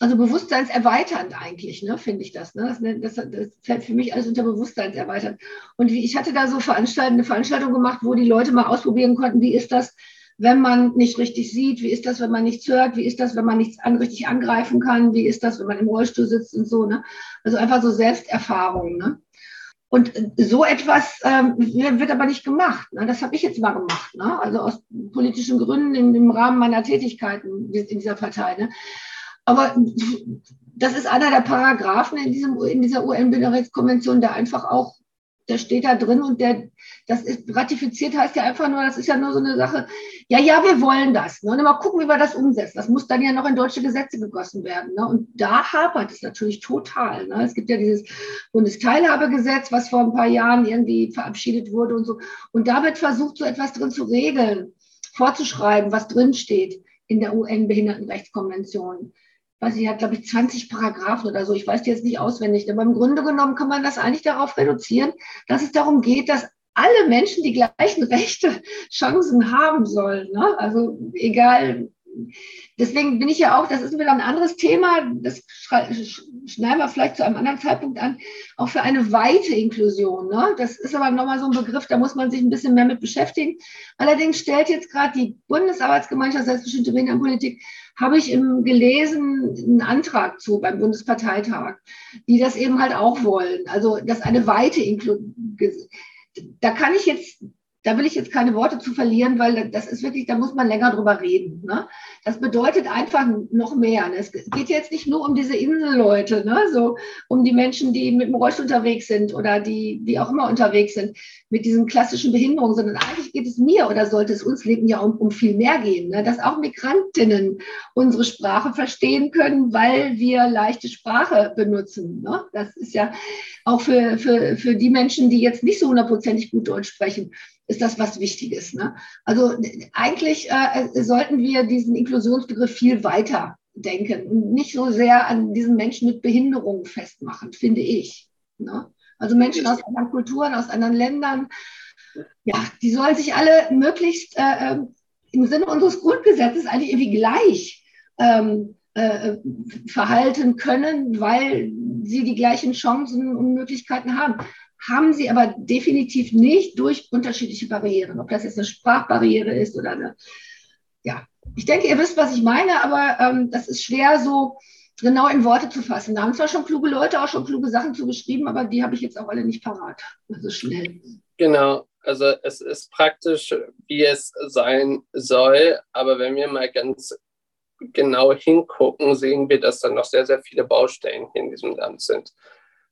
Also bewusstseinserweiternd eigentlich, ne, finde ich das, ne? Das, das, das fällt für mich alles unter bewusstseinserweiternd. Und ich hatte da so Veranstaltung, eine Veranstaltung gemacht, wo die Leute mal ausprobieren konnten, wie ist das, wenn man nicht richtig sieht, wie ist das, wenn man nichts hört, wie ist das, wenn man nichts an, richtig angreifen kann, wie ist das, wenn man im Rollstuhl sitzt und so, ne? Also einfach so Selbsterfahrungen, ne? Und so etwas ähm, wird aber nicht gemacht. Ne? Das habe ich jetzt mal gemacht. Ne? Also aus politischen Gründen im, im Rahmen meiner Tätigkeiten in dieser Partei. Ne? Aber das ist einer der Paragraphen in, diesem, in dieser UN-Bürgerrechtskonvention, der einfach auch, der steht da drin und der, das ist ratifiziert heißt ja einfach nur, das ist ja nur so eine Sache, ja, ja, wir wollen das. Ne? Und mal gucken, wie wir das umsetzen. Das muss dann ja noch in deutsche Gesetze gegossen werden. Ne? Und da hapert es natürlich total. Ne? Es gibt ja dieses Bundesteilhabegesetz, was vor ein paar Jahren irgendwie verabschiedet wurde und so. Und da wird versucht, so etwas drin zu regeln, vorzuschreiben, was drin steht in der UN-Behindertenrechtskonvention weiß ich, hat, glaube ich, 20 Paragraphen oder so. Ich weiß die jetzt nicht auswendig. Aber im Grunde genommen kann man das eigentlich darauf reduzieren, dass es darum geht, dass alle Menschen die gleichen Rechte, Chancen haben sollen. Ne? Also egal. Deswegen bin ich ja auch, das ist wieder ein anderes Thema, das schneiden wir vielleicht zu einem anderen Zeitpunkt an, auch für eine weite Inklusion. Ne? Das ist aber nochmal so ein Begriff, da muss man sich ein bisschen mehr mit beschäftigen. Allerdings stellt jetzt gerade die Bundesarbeitsgemeinschaft Selbstbestimmte Politik habe ich im, gelesen einen Antrag zu beim Bundesparteitag, die das eben halt auch wollen. Also, dass eine weite Inklusion, da kann ich jetzt da will ich jetzt keine Worte zu verlieren, weil das ist wirklich, da muss man länger drüber reden. Ne? Das bedeutet einfach noch mehr. Ne? Es geht jetzt nicht nur um diese Inselleute, ne? so um die Menschen, die mit dem Rollstuhl unterwegs sind oder die, wie auch immer unterwegs sind, mit diesen klassischen Behinderungen, sondern eigentlich geht es mir oder sollte es uns Leben ja um, um viel mehr gehen, ne? dass auch Migrantinnen unsere Sprache verstehen können, weil wir leichte Sprache benutzen. Ne? Das ist ja auch für, für, für die Menschen, die jetzt nicht so hundertprozentig gut Deutsch sprechen, ist das was Wichtiges. Ne? Also eigentlich äh, sollten wir diesen Inklusionsbegriff viel weiter denken und nicht so sehr an diesen Menschen mit Behinderungen festmachen, finde ich. Ne? Also Menschen aus anderen Kulturen, aus anderen Ländern, ja, die sollen sich alle möglichst äh, ähm, im Sinne unseres Grundgesetzes eigentlich irgendwie gleich ähm, äh, verhalten können, weil sie die gleichen Chancen und Möglichkeiten haben haben sie aber definitiv nicht durch unterschiedliche Barrieren. Ob das jetzt eine Sprachbarriere ist oder eine, ja, ich denke, ihr wisst, was ich meine, aber ähm, das ist schwer so genau in Worte zu fassen. Da haben zwar schon kluge Leute auch schon kluge Sachen zugeschrieben, aber die habe ich jetzt auch alle nicht parat. Also schnell. Genau, also es ist praktisch, wie es sein soll, aber wenn wir mal ganz genau hingucken, sehen wir, dass da noch sehr, sehr viele Baustellen in diesem Land sind.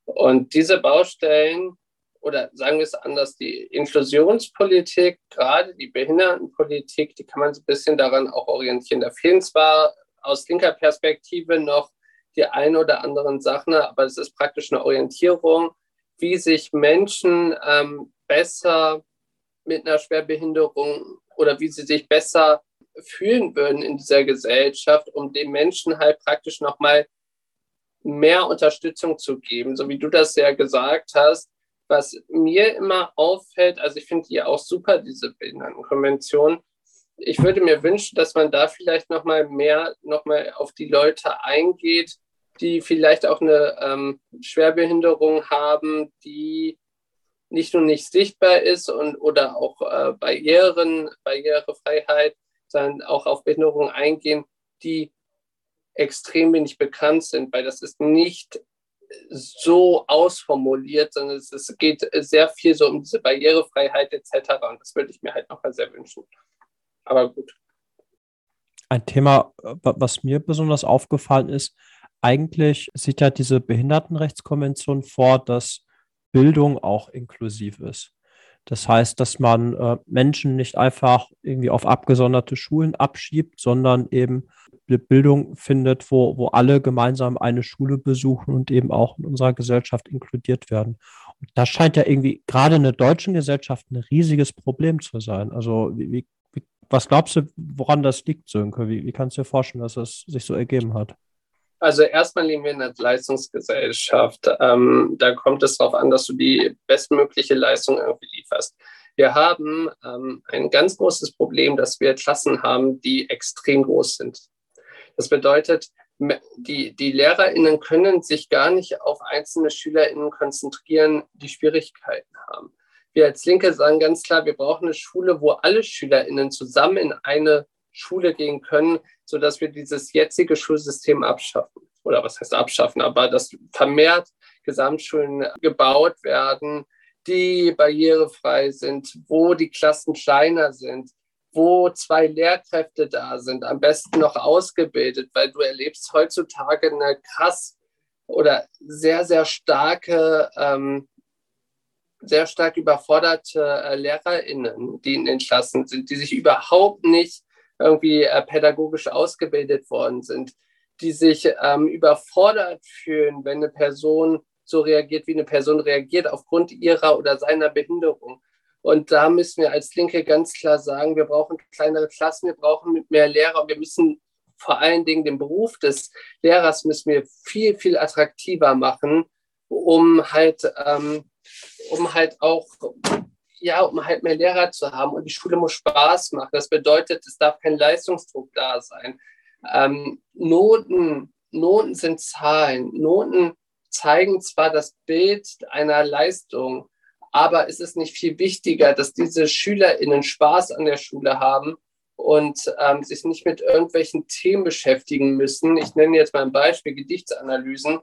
Und diese Baustellen oder sagen wir es anders, die Inklusionspolitik, gerade die Behindertenpolitik, die kann man so ein bisschen daran auch orientieren. Da fehlen zwar aus linker Perspektive noch die ein oder anderen Sachen, aber es ist praktisch eine Orientierung, wie sich Menschen ähm, besser mit einer Schwerbehinderung oder wie sie sich besser fühlen würden in dieser Gesellschaft, um den Menschen halt praktisch nochmal mehr Unterstützung zu geben. So wie du das ja gesagt hast, was mir immer auffällt, also ich finde die auch super, diese Behindertenkonvention. Ich würde mir wünschen, dass man da vielleicht noch mal mehr noch mal auf die Leute eingeht, die vielleicht auch eine ähm, Schwerbehinderung haben, die nicht nur nicht sichtbar ist und oder auch äh, Barrieren, Barrierefreiheit, sondern auch auf Behinderungen eingehen, die extrem wenig bekannt sind, weil das ist nicht so ausformuliert, sondern es, es, geht sehr viel so um diese Barrierefreiheit etc. Und das würde ich mir halt noch mal sehr wünschen. Aber gut. Ein Thema, was mir besonders aufgefallen ist, eigentlich sieht ja diese Behindertenrechtskonvention vor, dass Bildung auch inklusiv ist. Das heißt, dass man äh, Menschen nicht einfach irgendwie auf abgesonderte Schulen abschiebt, sondern eben Bildung findet, wo, wo alle gemeinsam eine Schule besuchen und eben auch in unserer Gesellschaft inkludiert werden. Und das scheint ja irgendwie gerade in der deutschen Gesellschaft ein riesiges Problem zu sein. Also wie, wie, was glaubst du, woran das liegt, Sönke? Wie, wie kannst du dir vorstellen, dass es sich so ergeben hat? Also erstmal leben wir in einer Leistungsgesellschaft. Ähm, da kommt es darauf an, dass du die bestmögliche Leistung irgendwie lieferst. Wir haben ähm, ein ganz großes Problem, dass wir Klassen haben, die extrem groß sind. Das bedeutet, die, die LehrerInnen können sich gar nicht auf einzelne SchülerInnen konzentrieren, die Schwierigkeiten haben. Wir als Linke sagen ganz klar, wir brauchen eine Schule, wo alle SchülerInnen zusammen in eine Schule gehen können, sodass wir dieses jetzige Schulsystem abschaffen. Oder was heißt abschaffen, aber dass vermehrt Gesamtschulen gebaut werden, die barrierefrei sind, wo die Klassen kleiner sind, wo zwei Lehrkräfte da sind, am besten noch ausgebildet, weil du erlebst heutzutage eine krass oder sehr, sehr starke, ähm, sehr stark überforderte äh, LehrerInnen, die in den Klassen sind, die sich überhaupt nicht irgendwie äh, pädagogisch ausgebildet worden sind, die sich ähm, überfordert fühlen, wenn eine Person so reagiert, wie eine Person reagiert, aufgrund ihrer oder seiner Behinderung. Und da müssen wir als Linke ganz klar sagen, wir brauchen kleinere Klassen, wir brauchen mehr Lehrer, wir müssen vor allen Dingen den Beruf des Lehrers müssen wir viel, viel attraktiver machen, um halt, ähm, um halt auch, ja, um halt mehr Lehrer zu haben. Und die Schule muss Spaß machen. Das bedeutet, es darf kein Leistungsdruck da sein. Ähm, Noten, Noten sind Zahlen. Noten zeigen zwar das Bild einer Leistung, aber es ist nicht viel wichtiger, dass diese SchülerInnen Spaß an der Schule haben und ähm, sich nicht mit irgendwelchen Themen beschäftigen müssen. Ich nenne jetzt mal ein Beispiel, Gedichtsanalysen.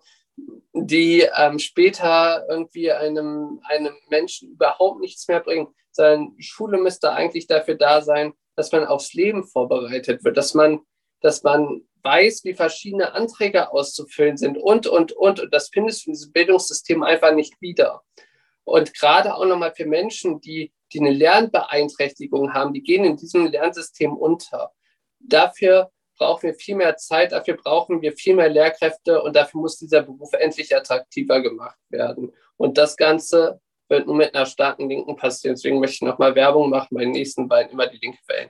Die ähm, später irgendwie einem, einem Menschen überhaupt nichts mehr bringen, sondern Schule müsste eigentlich dafür da sein, dass man aufs Leben vorbereitet wird, dass man, dass man weiß, wie verschiedene Anträge auszufüllen sind und, und, und. Und das findest du in diesem Bildungssystem einfach nicht wieder. Und gerade auch nochmal für Menschen, die, die eine Lernbeeinträchtigung haben, die gehen in diesem Lernsystem unter. Dafür brauchen wir viel mehr Zeit, dafür brauchen wir viel mehr Lehrkräfte und dafür muss dieser Beruf endlich attraktiver gemacht werden. Und das Ganze wird nur mit einer starken Linken passieren. Deswegen möchte ich nochmal Werbung machen, bei den nächsten beiden immer die Linke wählen.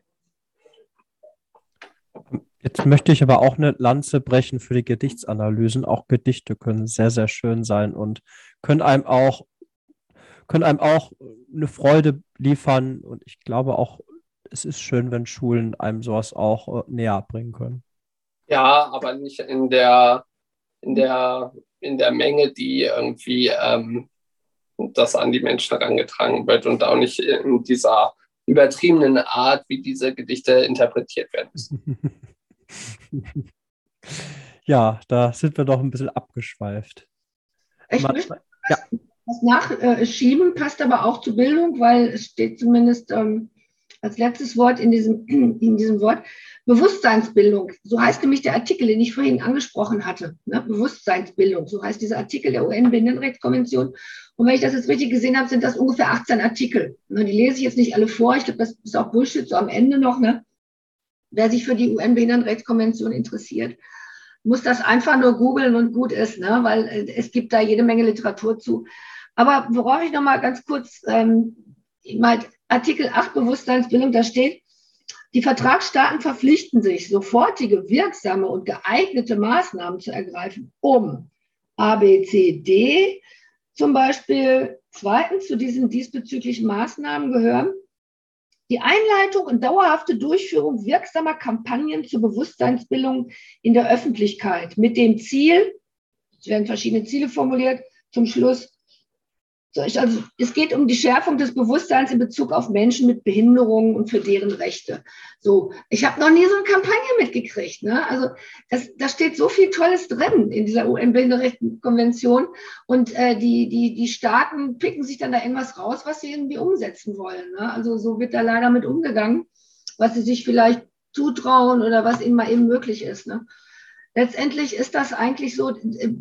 Jetzt möchte ich aber auch eine Lanze brechen für die Gedichtsanalysen. Auch Gedichte können sehr, sehr schön sein und können einem auch, können einem auch eine Freude liefern. Und ich glaube auch, es ist schön, wenn Schulen einem sowas auch äh, näher bringen können. Ja, aber nicht in der, in der, in der Menge, die irgendwie ähm, das an die Menschen herangetragen wird und auch nicht in dieser übertriebenen Art, wie diese Gedichte interpretiert werden ja, da sind wir doch ein bisschen abgeschweift. Ich Man, möchte ja. das nachschieben, passt aber auch zur Bildung, weil es steht zumindest ähm, als letztes Wort in diesem, in diesem Wort Bewusstseinsbildung. So heißt nämlich der Artikel, den ich vorhin angesprochen hatte. Ne? Bewusstseinsbildung, so heißt dieser Artikel der UN-Behindertenrechtskonvention. Und wenn ich das jetzt richtig gesehen habe, sind das ungefähr 18 Artikel. Ne? Die lese ich jetzt nicht alle vor. Ich glaube, das ist auch Bullshit so am Ende noch. Ne? Wer sich für die UN-Behindertenrechtskonvention interessiert, muss das einfach nur googeln und gut ist, ne? weil äh, es gibt da jede Menge Literatur zu. Aber worauf ich noch mal ganz kurz ähm, mal Artikel 8 Bewusstseinsbildung, da steht, die Vertragsstaaten verpflichten sich, sofortige, wirksame und geeignete Maßnahmen zu ergreifen, um A, B, C, D zum Beispiel. Zweitens zu diesen diesbezüglichen Maßnahmen gehören die Einleitung und dauerhafte Durchführung wirksamer Kampagnen zur Bewusstseinsbildung in der Öffentlichkeit mit dem Ziel, es werden verschiedene Ziele formuliert, zum Schluss also es geht um die Schärfung des Bewusstseins in Bezug auf Menschen mit Behinderungen und für deren Rechte. So, ich habe noch nie so eine Kampagne mitgekriegt. Ne? Also das, da steht so viel Tolles drin in dieser UN-Behindertenkonvention und äh, die, die, die Staaten picken sich dann da irgendwas raus, was sie irgendwie umsetzen wollen. Ne? Also so wird da leider mit umgegangen, was sie sich vielleicht zutrauen oder was ihnen mal eben möglich ist. Ne? Letztendlich ist das eigentlich so. Äh,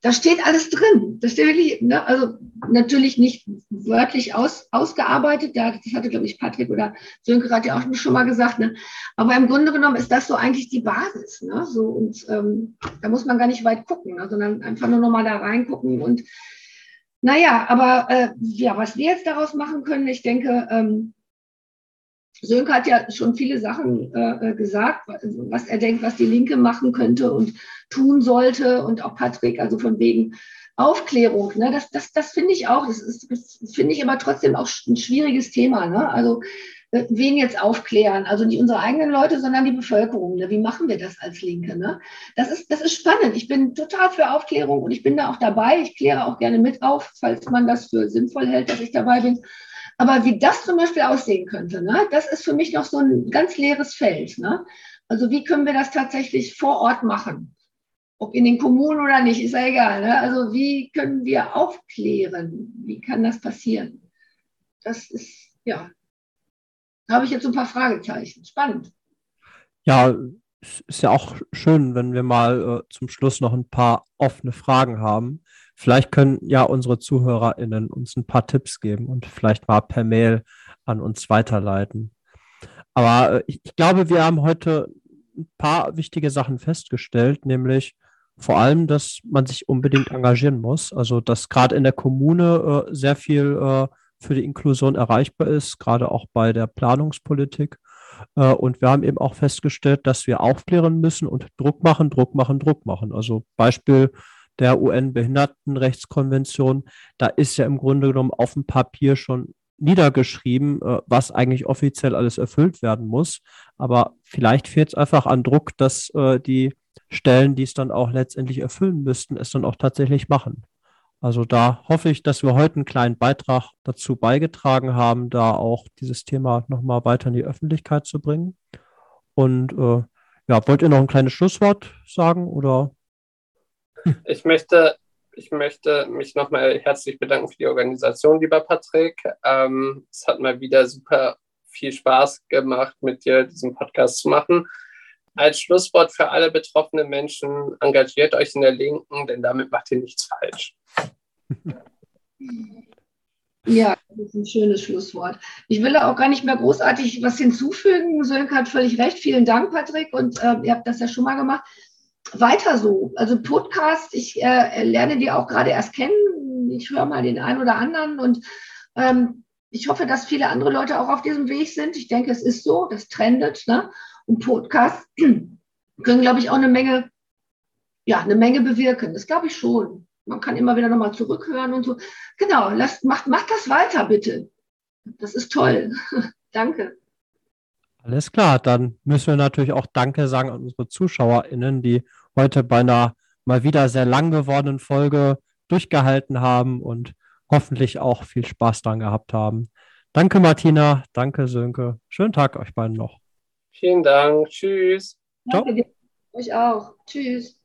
da steht alles drin. Das steht wirklich, ne, also natürlich nicht wörtlich aus, ausgearbeitet. Ja, das hatte, glaube ich, Patrick oder Sönke hat ja auch schon mal gesagt. Ne? Aber im Grunde genommen ist das so eigentlich die Basis. Ne? So, und ähm, da muss man gar nicht weit gucken, ne? sondern einfach nur nochmal da reingucken. Und naja, aber äh, ja, was wir jetzt daraus machen können, ich denke, ähm, Sönke hat ja schon viele Sachen äh, äh, gesagt, was er denkt, was die Linke machen könnte und tun sollte. Und auch Patrick, also von wegen Aufklärung. Ne? Das, das, das finde ich auch. Das, ist, das finde ich aber trotzdem auch ein schwieriges Thema. Ne? Also äh, wen jetzt aufklären? Also nicht unsere eigenen Leute, sondern die Bevölkerung. Ne? Wie machen wir das als Linke? Ne? Das, ist, das ist spannend. Ich bin total für Aufklärung und ich bin da auch dabei. Ich kläre auch gerne mit auf, falls man das für sinnvoll hält, dass ich dabei bin. Aber wie das zum Beispiel aussehen könnte, ne, das ist für mich noch so ein ganz leeres Feld. Ne? Also wie können wir das tatsächlich vor Ort machen? Ob in den Kommunen oder nicht, ist ja egal. Ne? Also wie können wir aufklären? Wie kann das passieren? Das ist, ja, da habe ich jetzt ein paar Fragezeichen. Spannend. Ja, es ist ja auch schön, wenn wir mal äh, zum Schluss noch ein paar offene Fragen haben. Vielleicht können ja unsere ZuhörerInnen uns ein paar Tipps geben und vielleicht mal per Mail an uns weiterleiten. Aber äh, ich, ich glaube, wir haben heute ein paar wichtige Sachen festgestellt, nämlich vor allem, dass man sich unbedingt engagieren muss. Also, dass gerade in der Kommune äh, sehr viel äh, für die Inklusion erreichbar ist, gerade auch bei der Planungspolitik. Äh, und wir haben eben auch festgestellt, dass wir aufklären müssen und Druck machen, Druck machen, Druck machen. Also Beispiel der UN-Behindertenrechtskonvention, da ist ja im Grunde genommen auf dem Papier schon niedergeschrieben, äh, was eigentlich offiziell alles erfüllt werden muss. Aber vielleicht fehlt es einfach an Druck, dass äh, die Stellen, die es dann auch letztendlich erfüllen müssten, es dann auch tatsächlich machen. Also da hoffe ich, dass wir heute einen kleinen Beitrag dazu beigetragen haben, da auch dieses Thema nochmal weiter in die Öffentlichkeit zu bringen. Und äh, ja, wollt ihr noch ein kleines Schlusswort sagen oder Ich möchte, ich möchte mich nochmal herzlich bedanken für die Organisation, lieber Patrick. Ähm, es hat mal wieder super viel Spaß gemacht, mit dir diesen Podcast zu machen. Als Schlusswort für alle betroffenen Menschen, engagiert euch in der Linken, denn damit macht ihr nichts falsch. Ja, das ist ein schönes Schlusswort. Ich will da auch gar nicht mehr großartig was hinzufügen. Sönke hat völlig recht. Vielen Dank, Patrick. Und äh, ihr habt das ja schon mal gemacht. Weiter so. Also Podcast, ich äh, lerne die auch gerade erst kennen. Ich höre mal den einen oder anderen und ähm, ich hoffe, dass viele andere Leute auch auf diesem Weg sind. Ich denke, es ist so, das trendet. Ne? Und Podcasts können, glaube ich, auch eine Menge, ja, eine Menge bewirken. Das glaube ich schon. Man kann immer wieder nochmal zurückhören und so. Genau, lasst, macht, macht das weiter, bitte. Das ist toll. Danke. Alles klar, dann müssen wir natürlich auch Danke sagen an unsere ZuschauerInnen, die heute bei einer mal wieder sehr lang gewordenen Folge durchgehalten haben und hoffentlich auch viel Spaß dran gehabt haben. Danke, Martina. Danke, Sönke. Schönen Tag euch beiden noch. Vielen Dank. Tschüss. Danke Ciao. euch auch. Tschüss.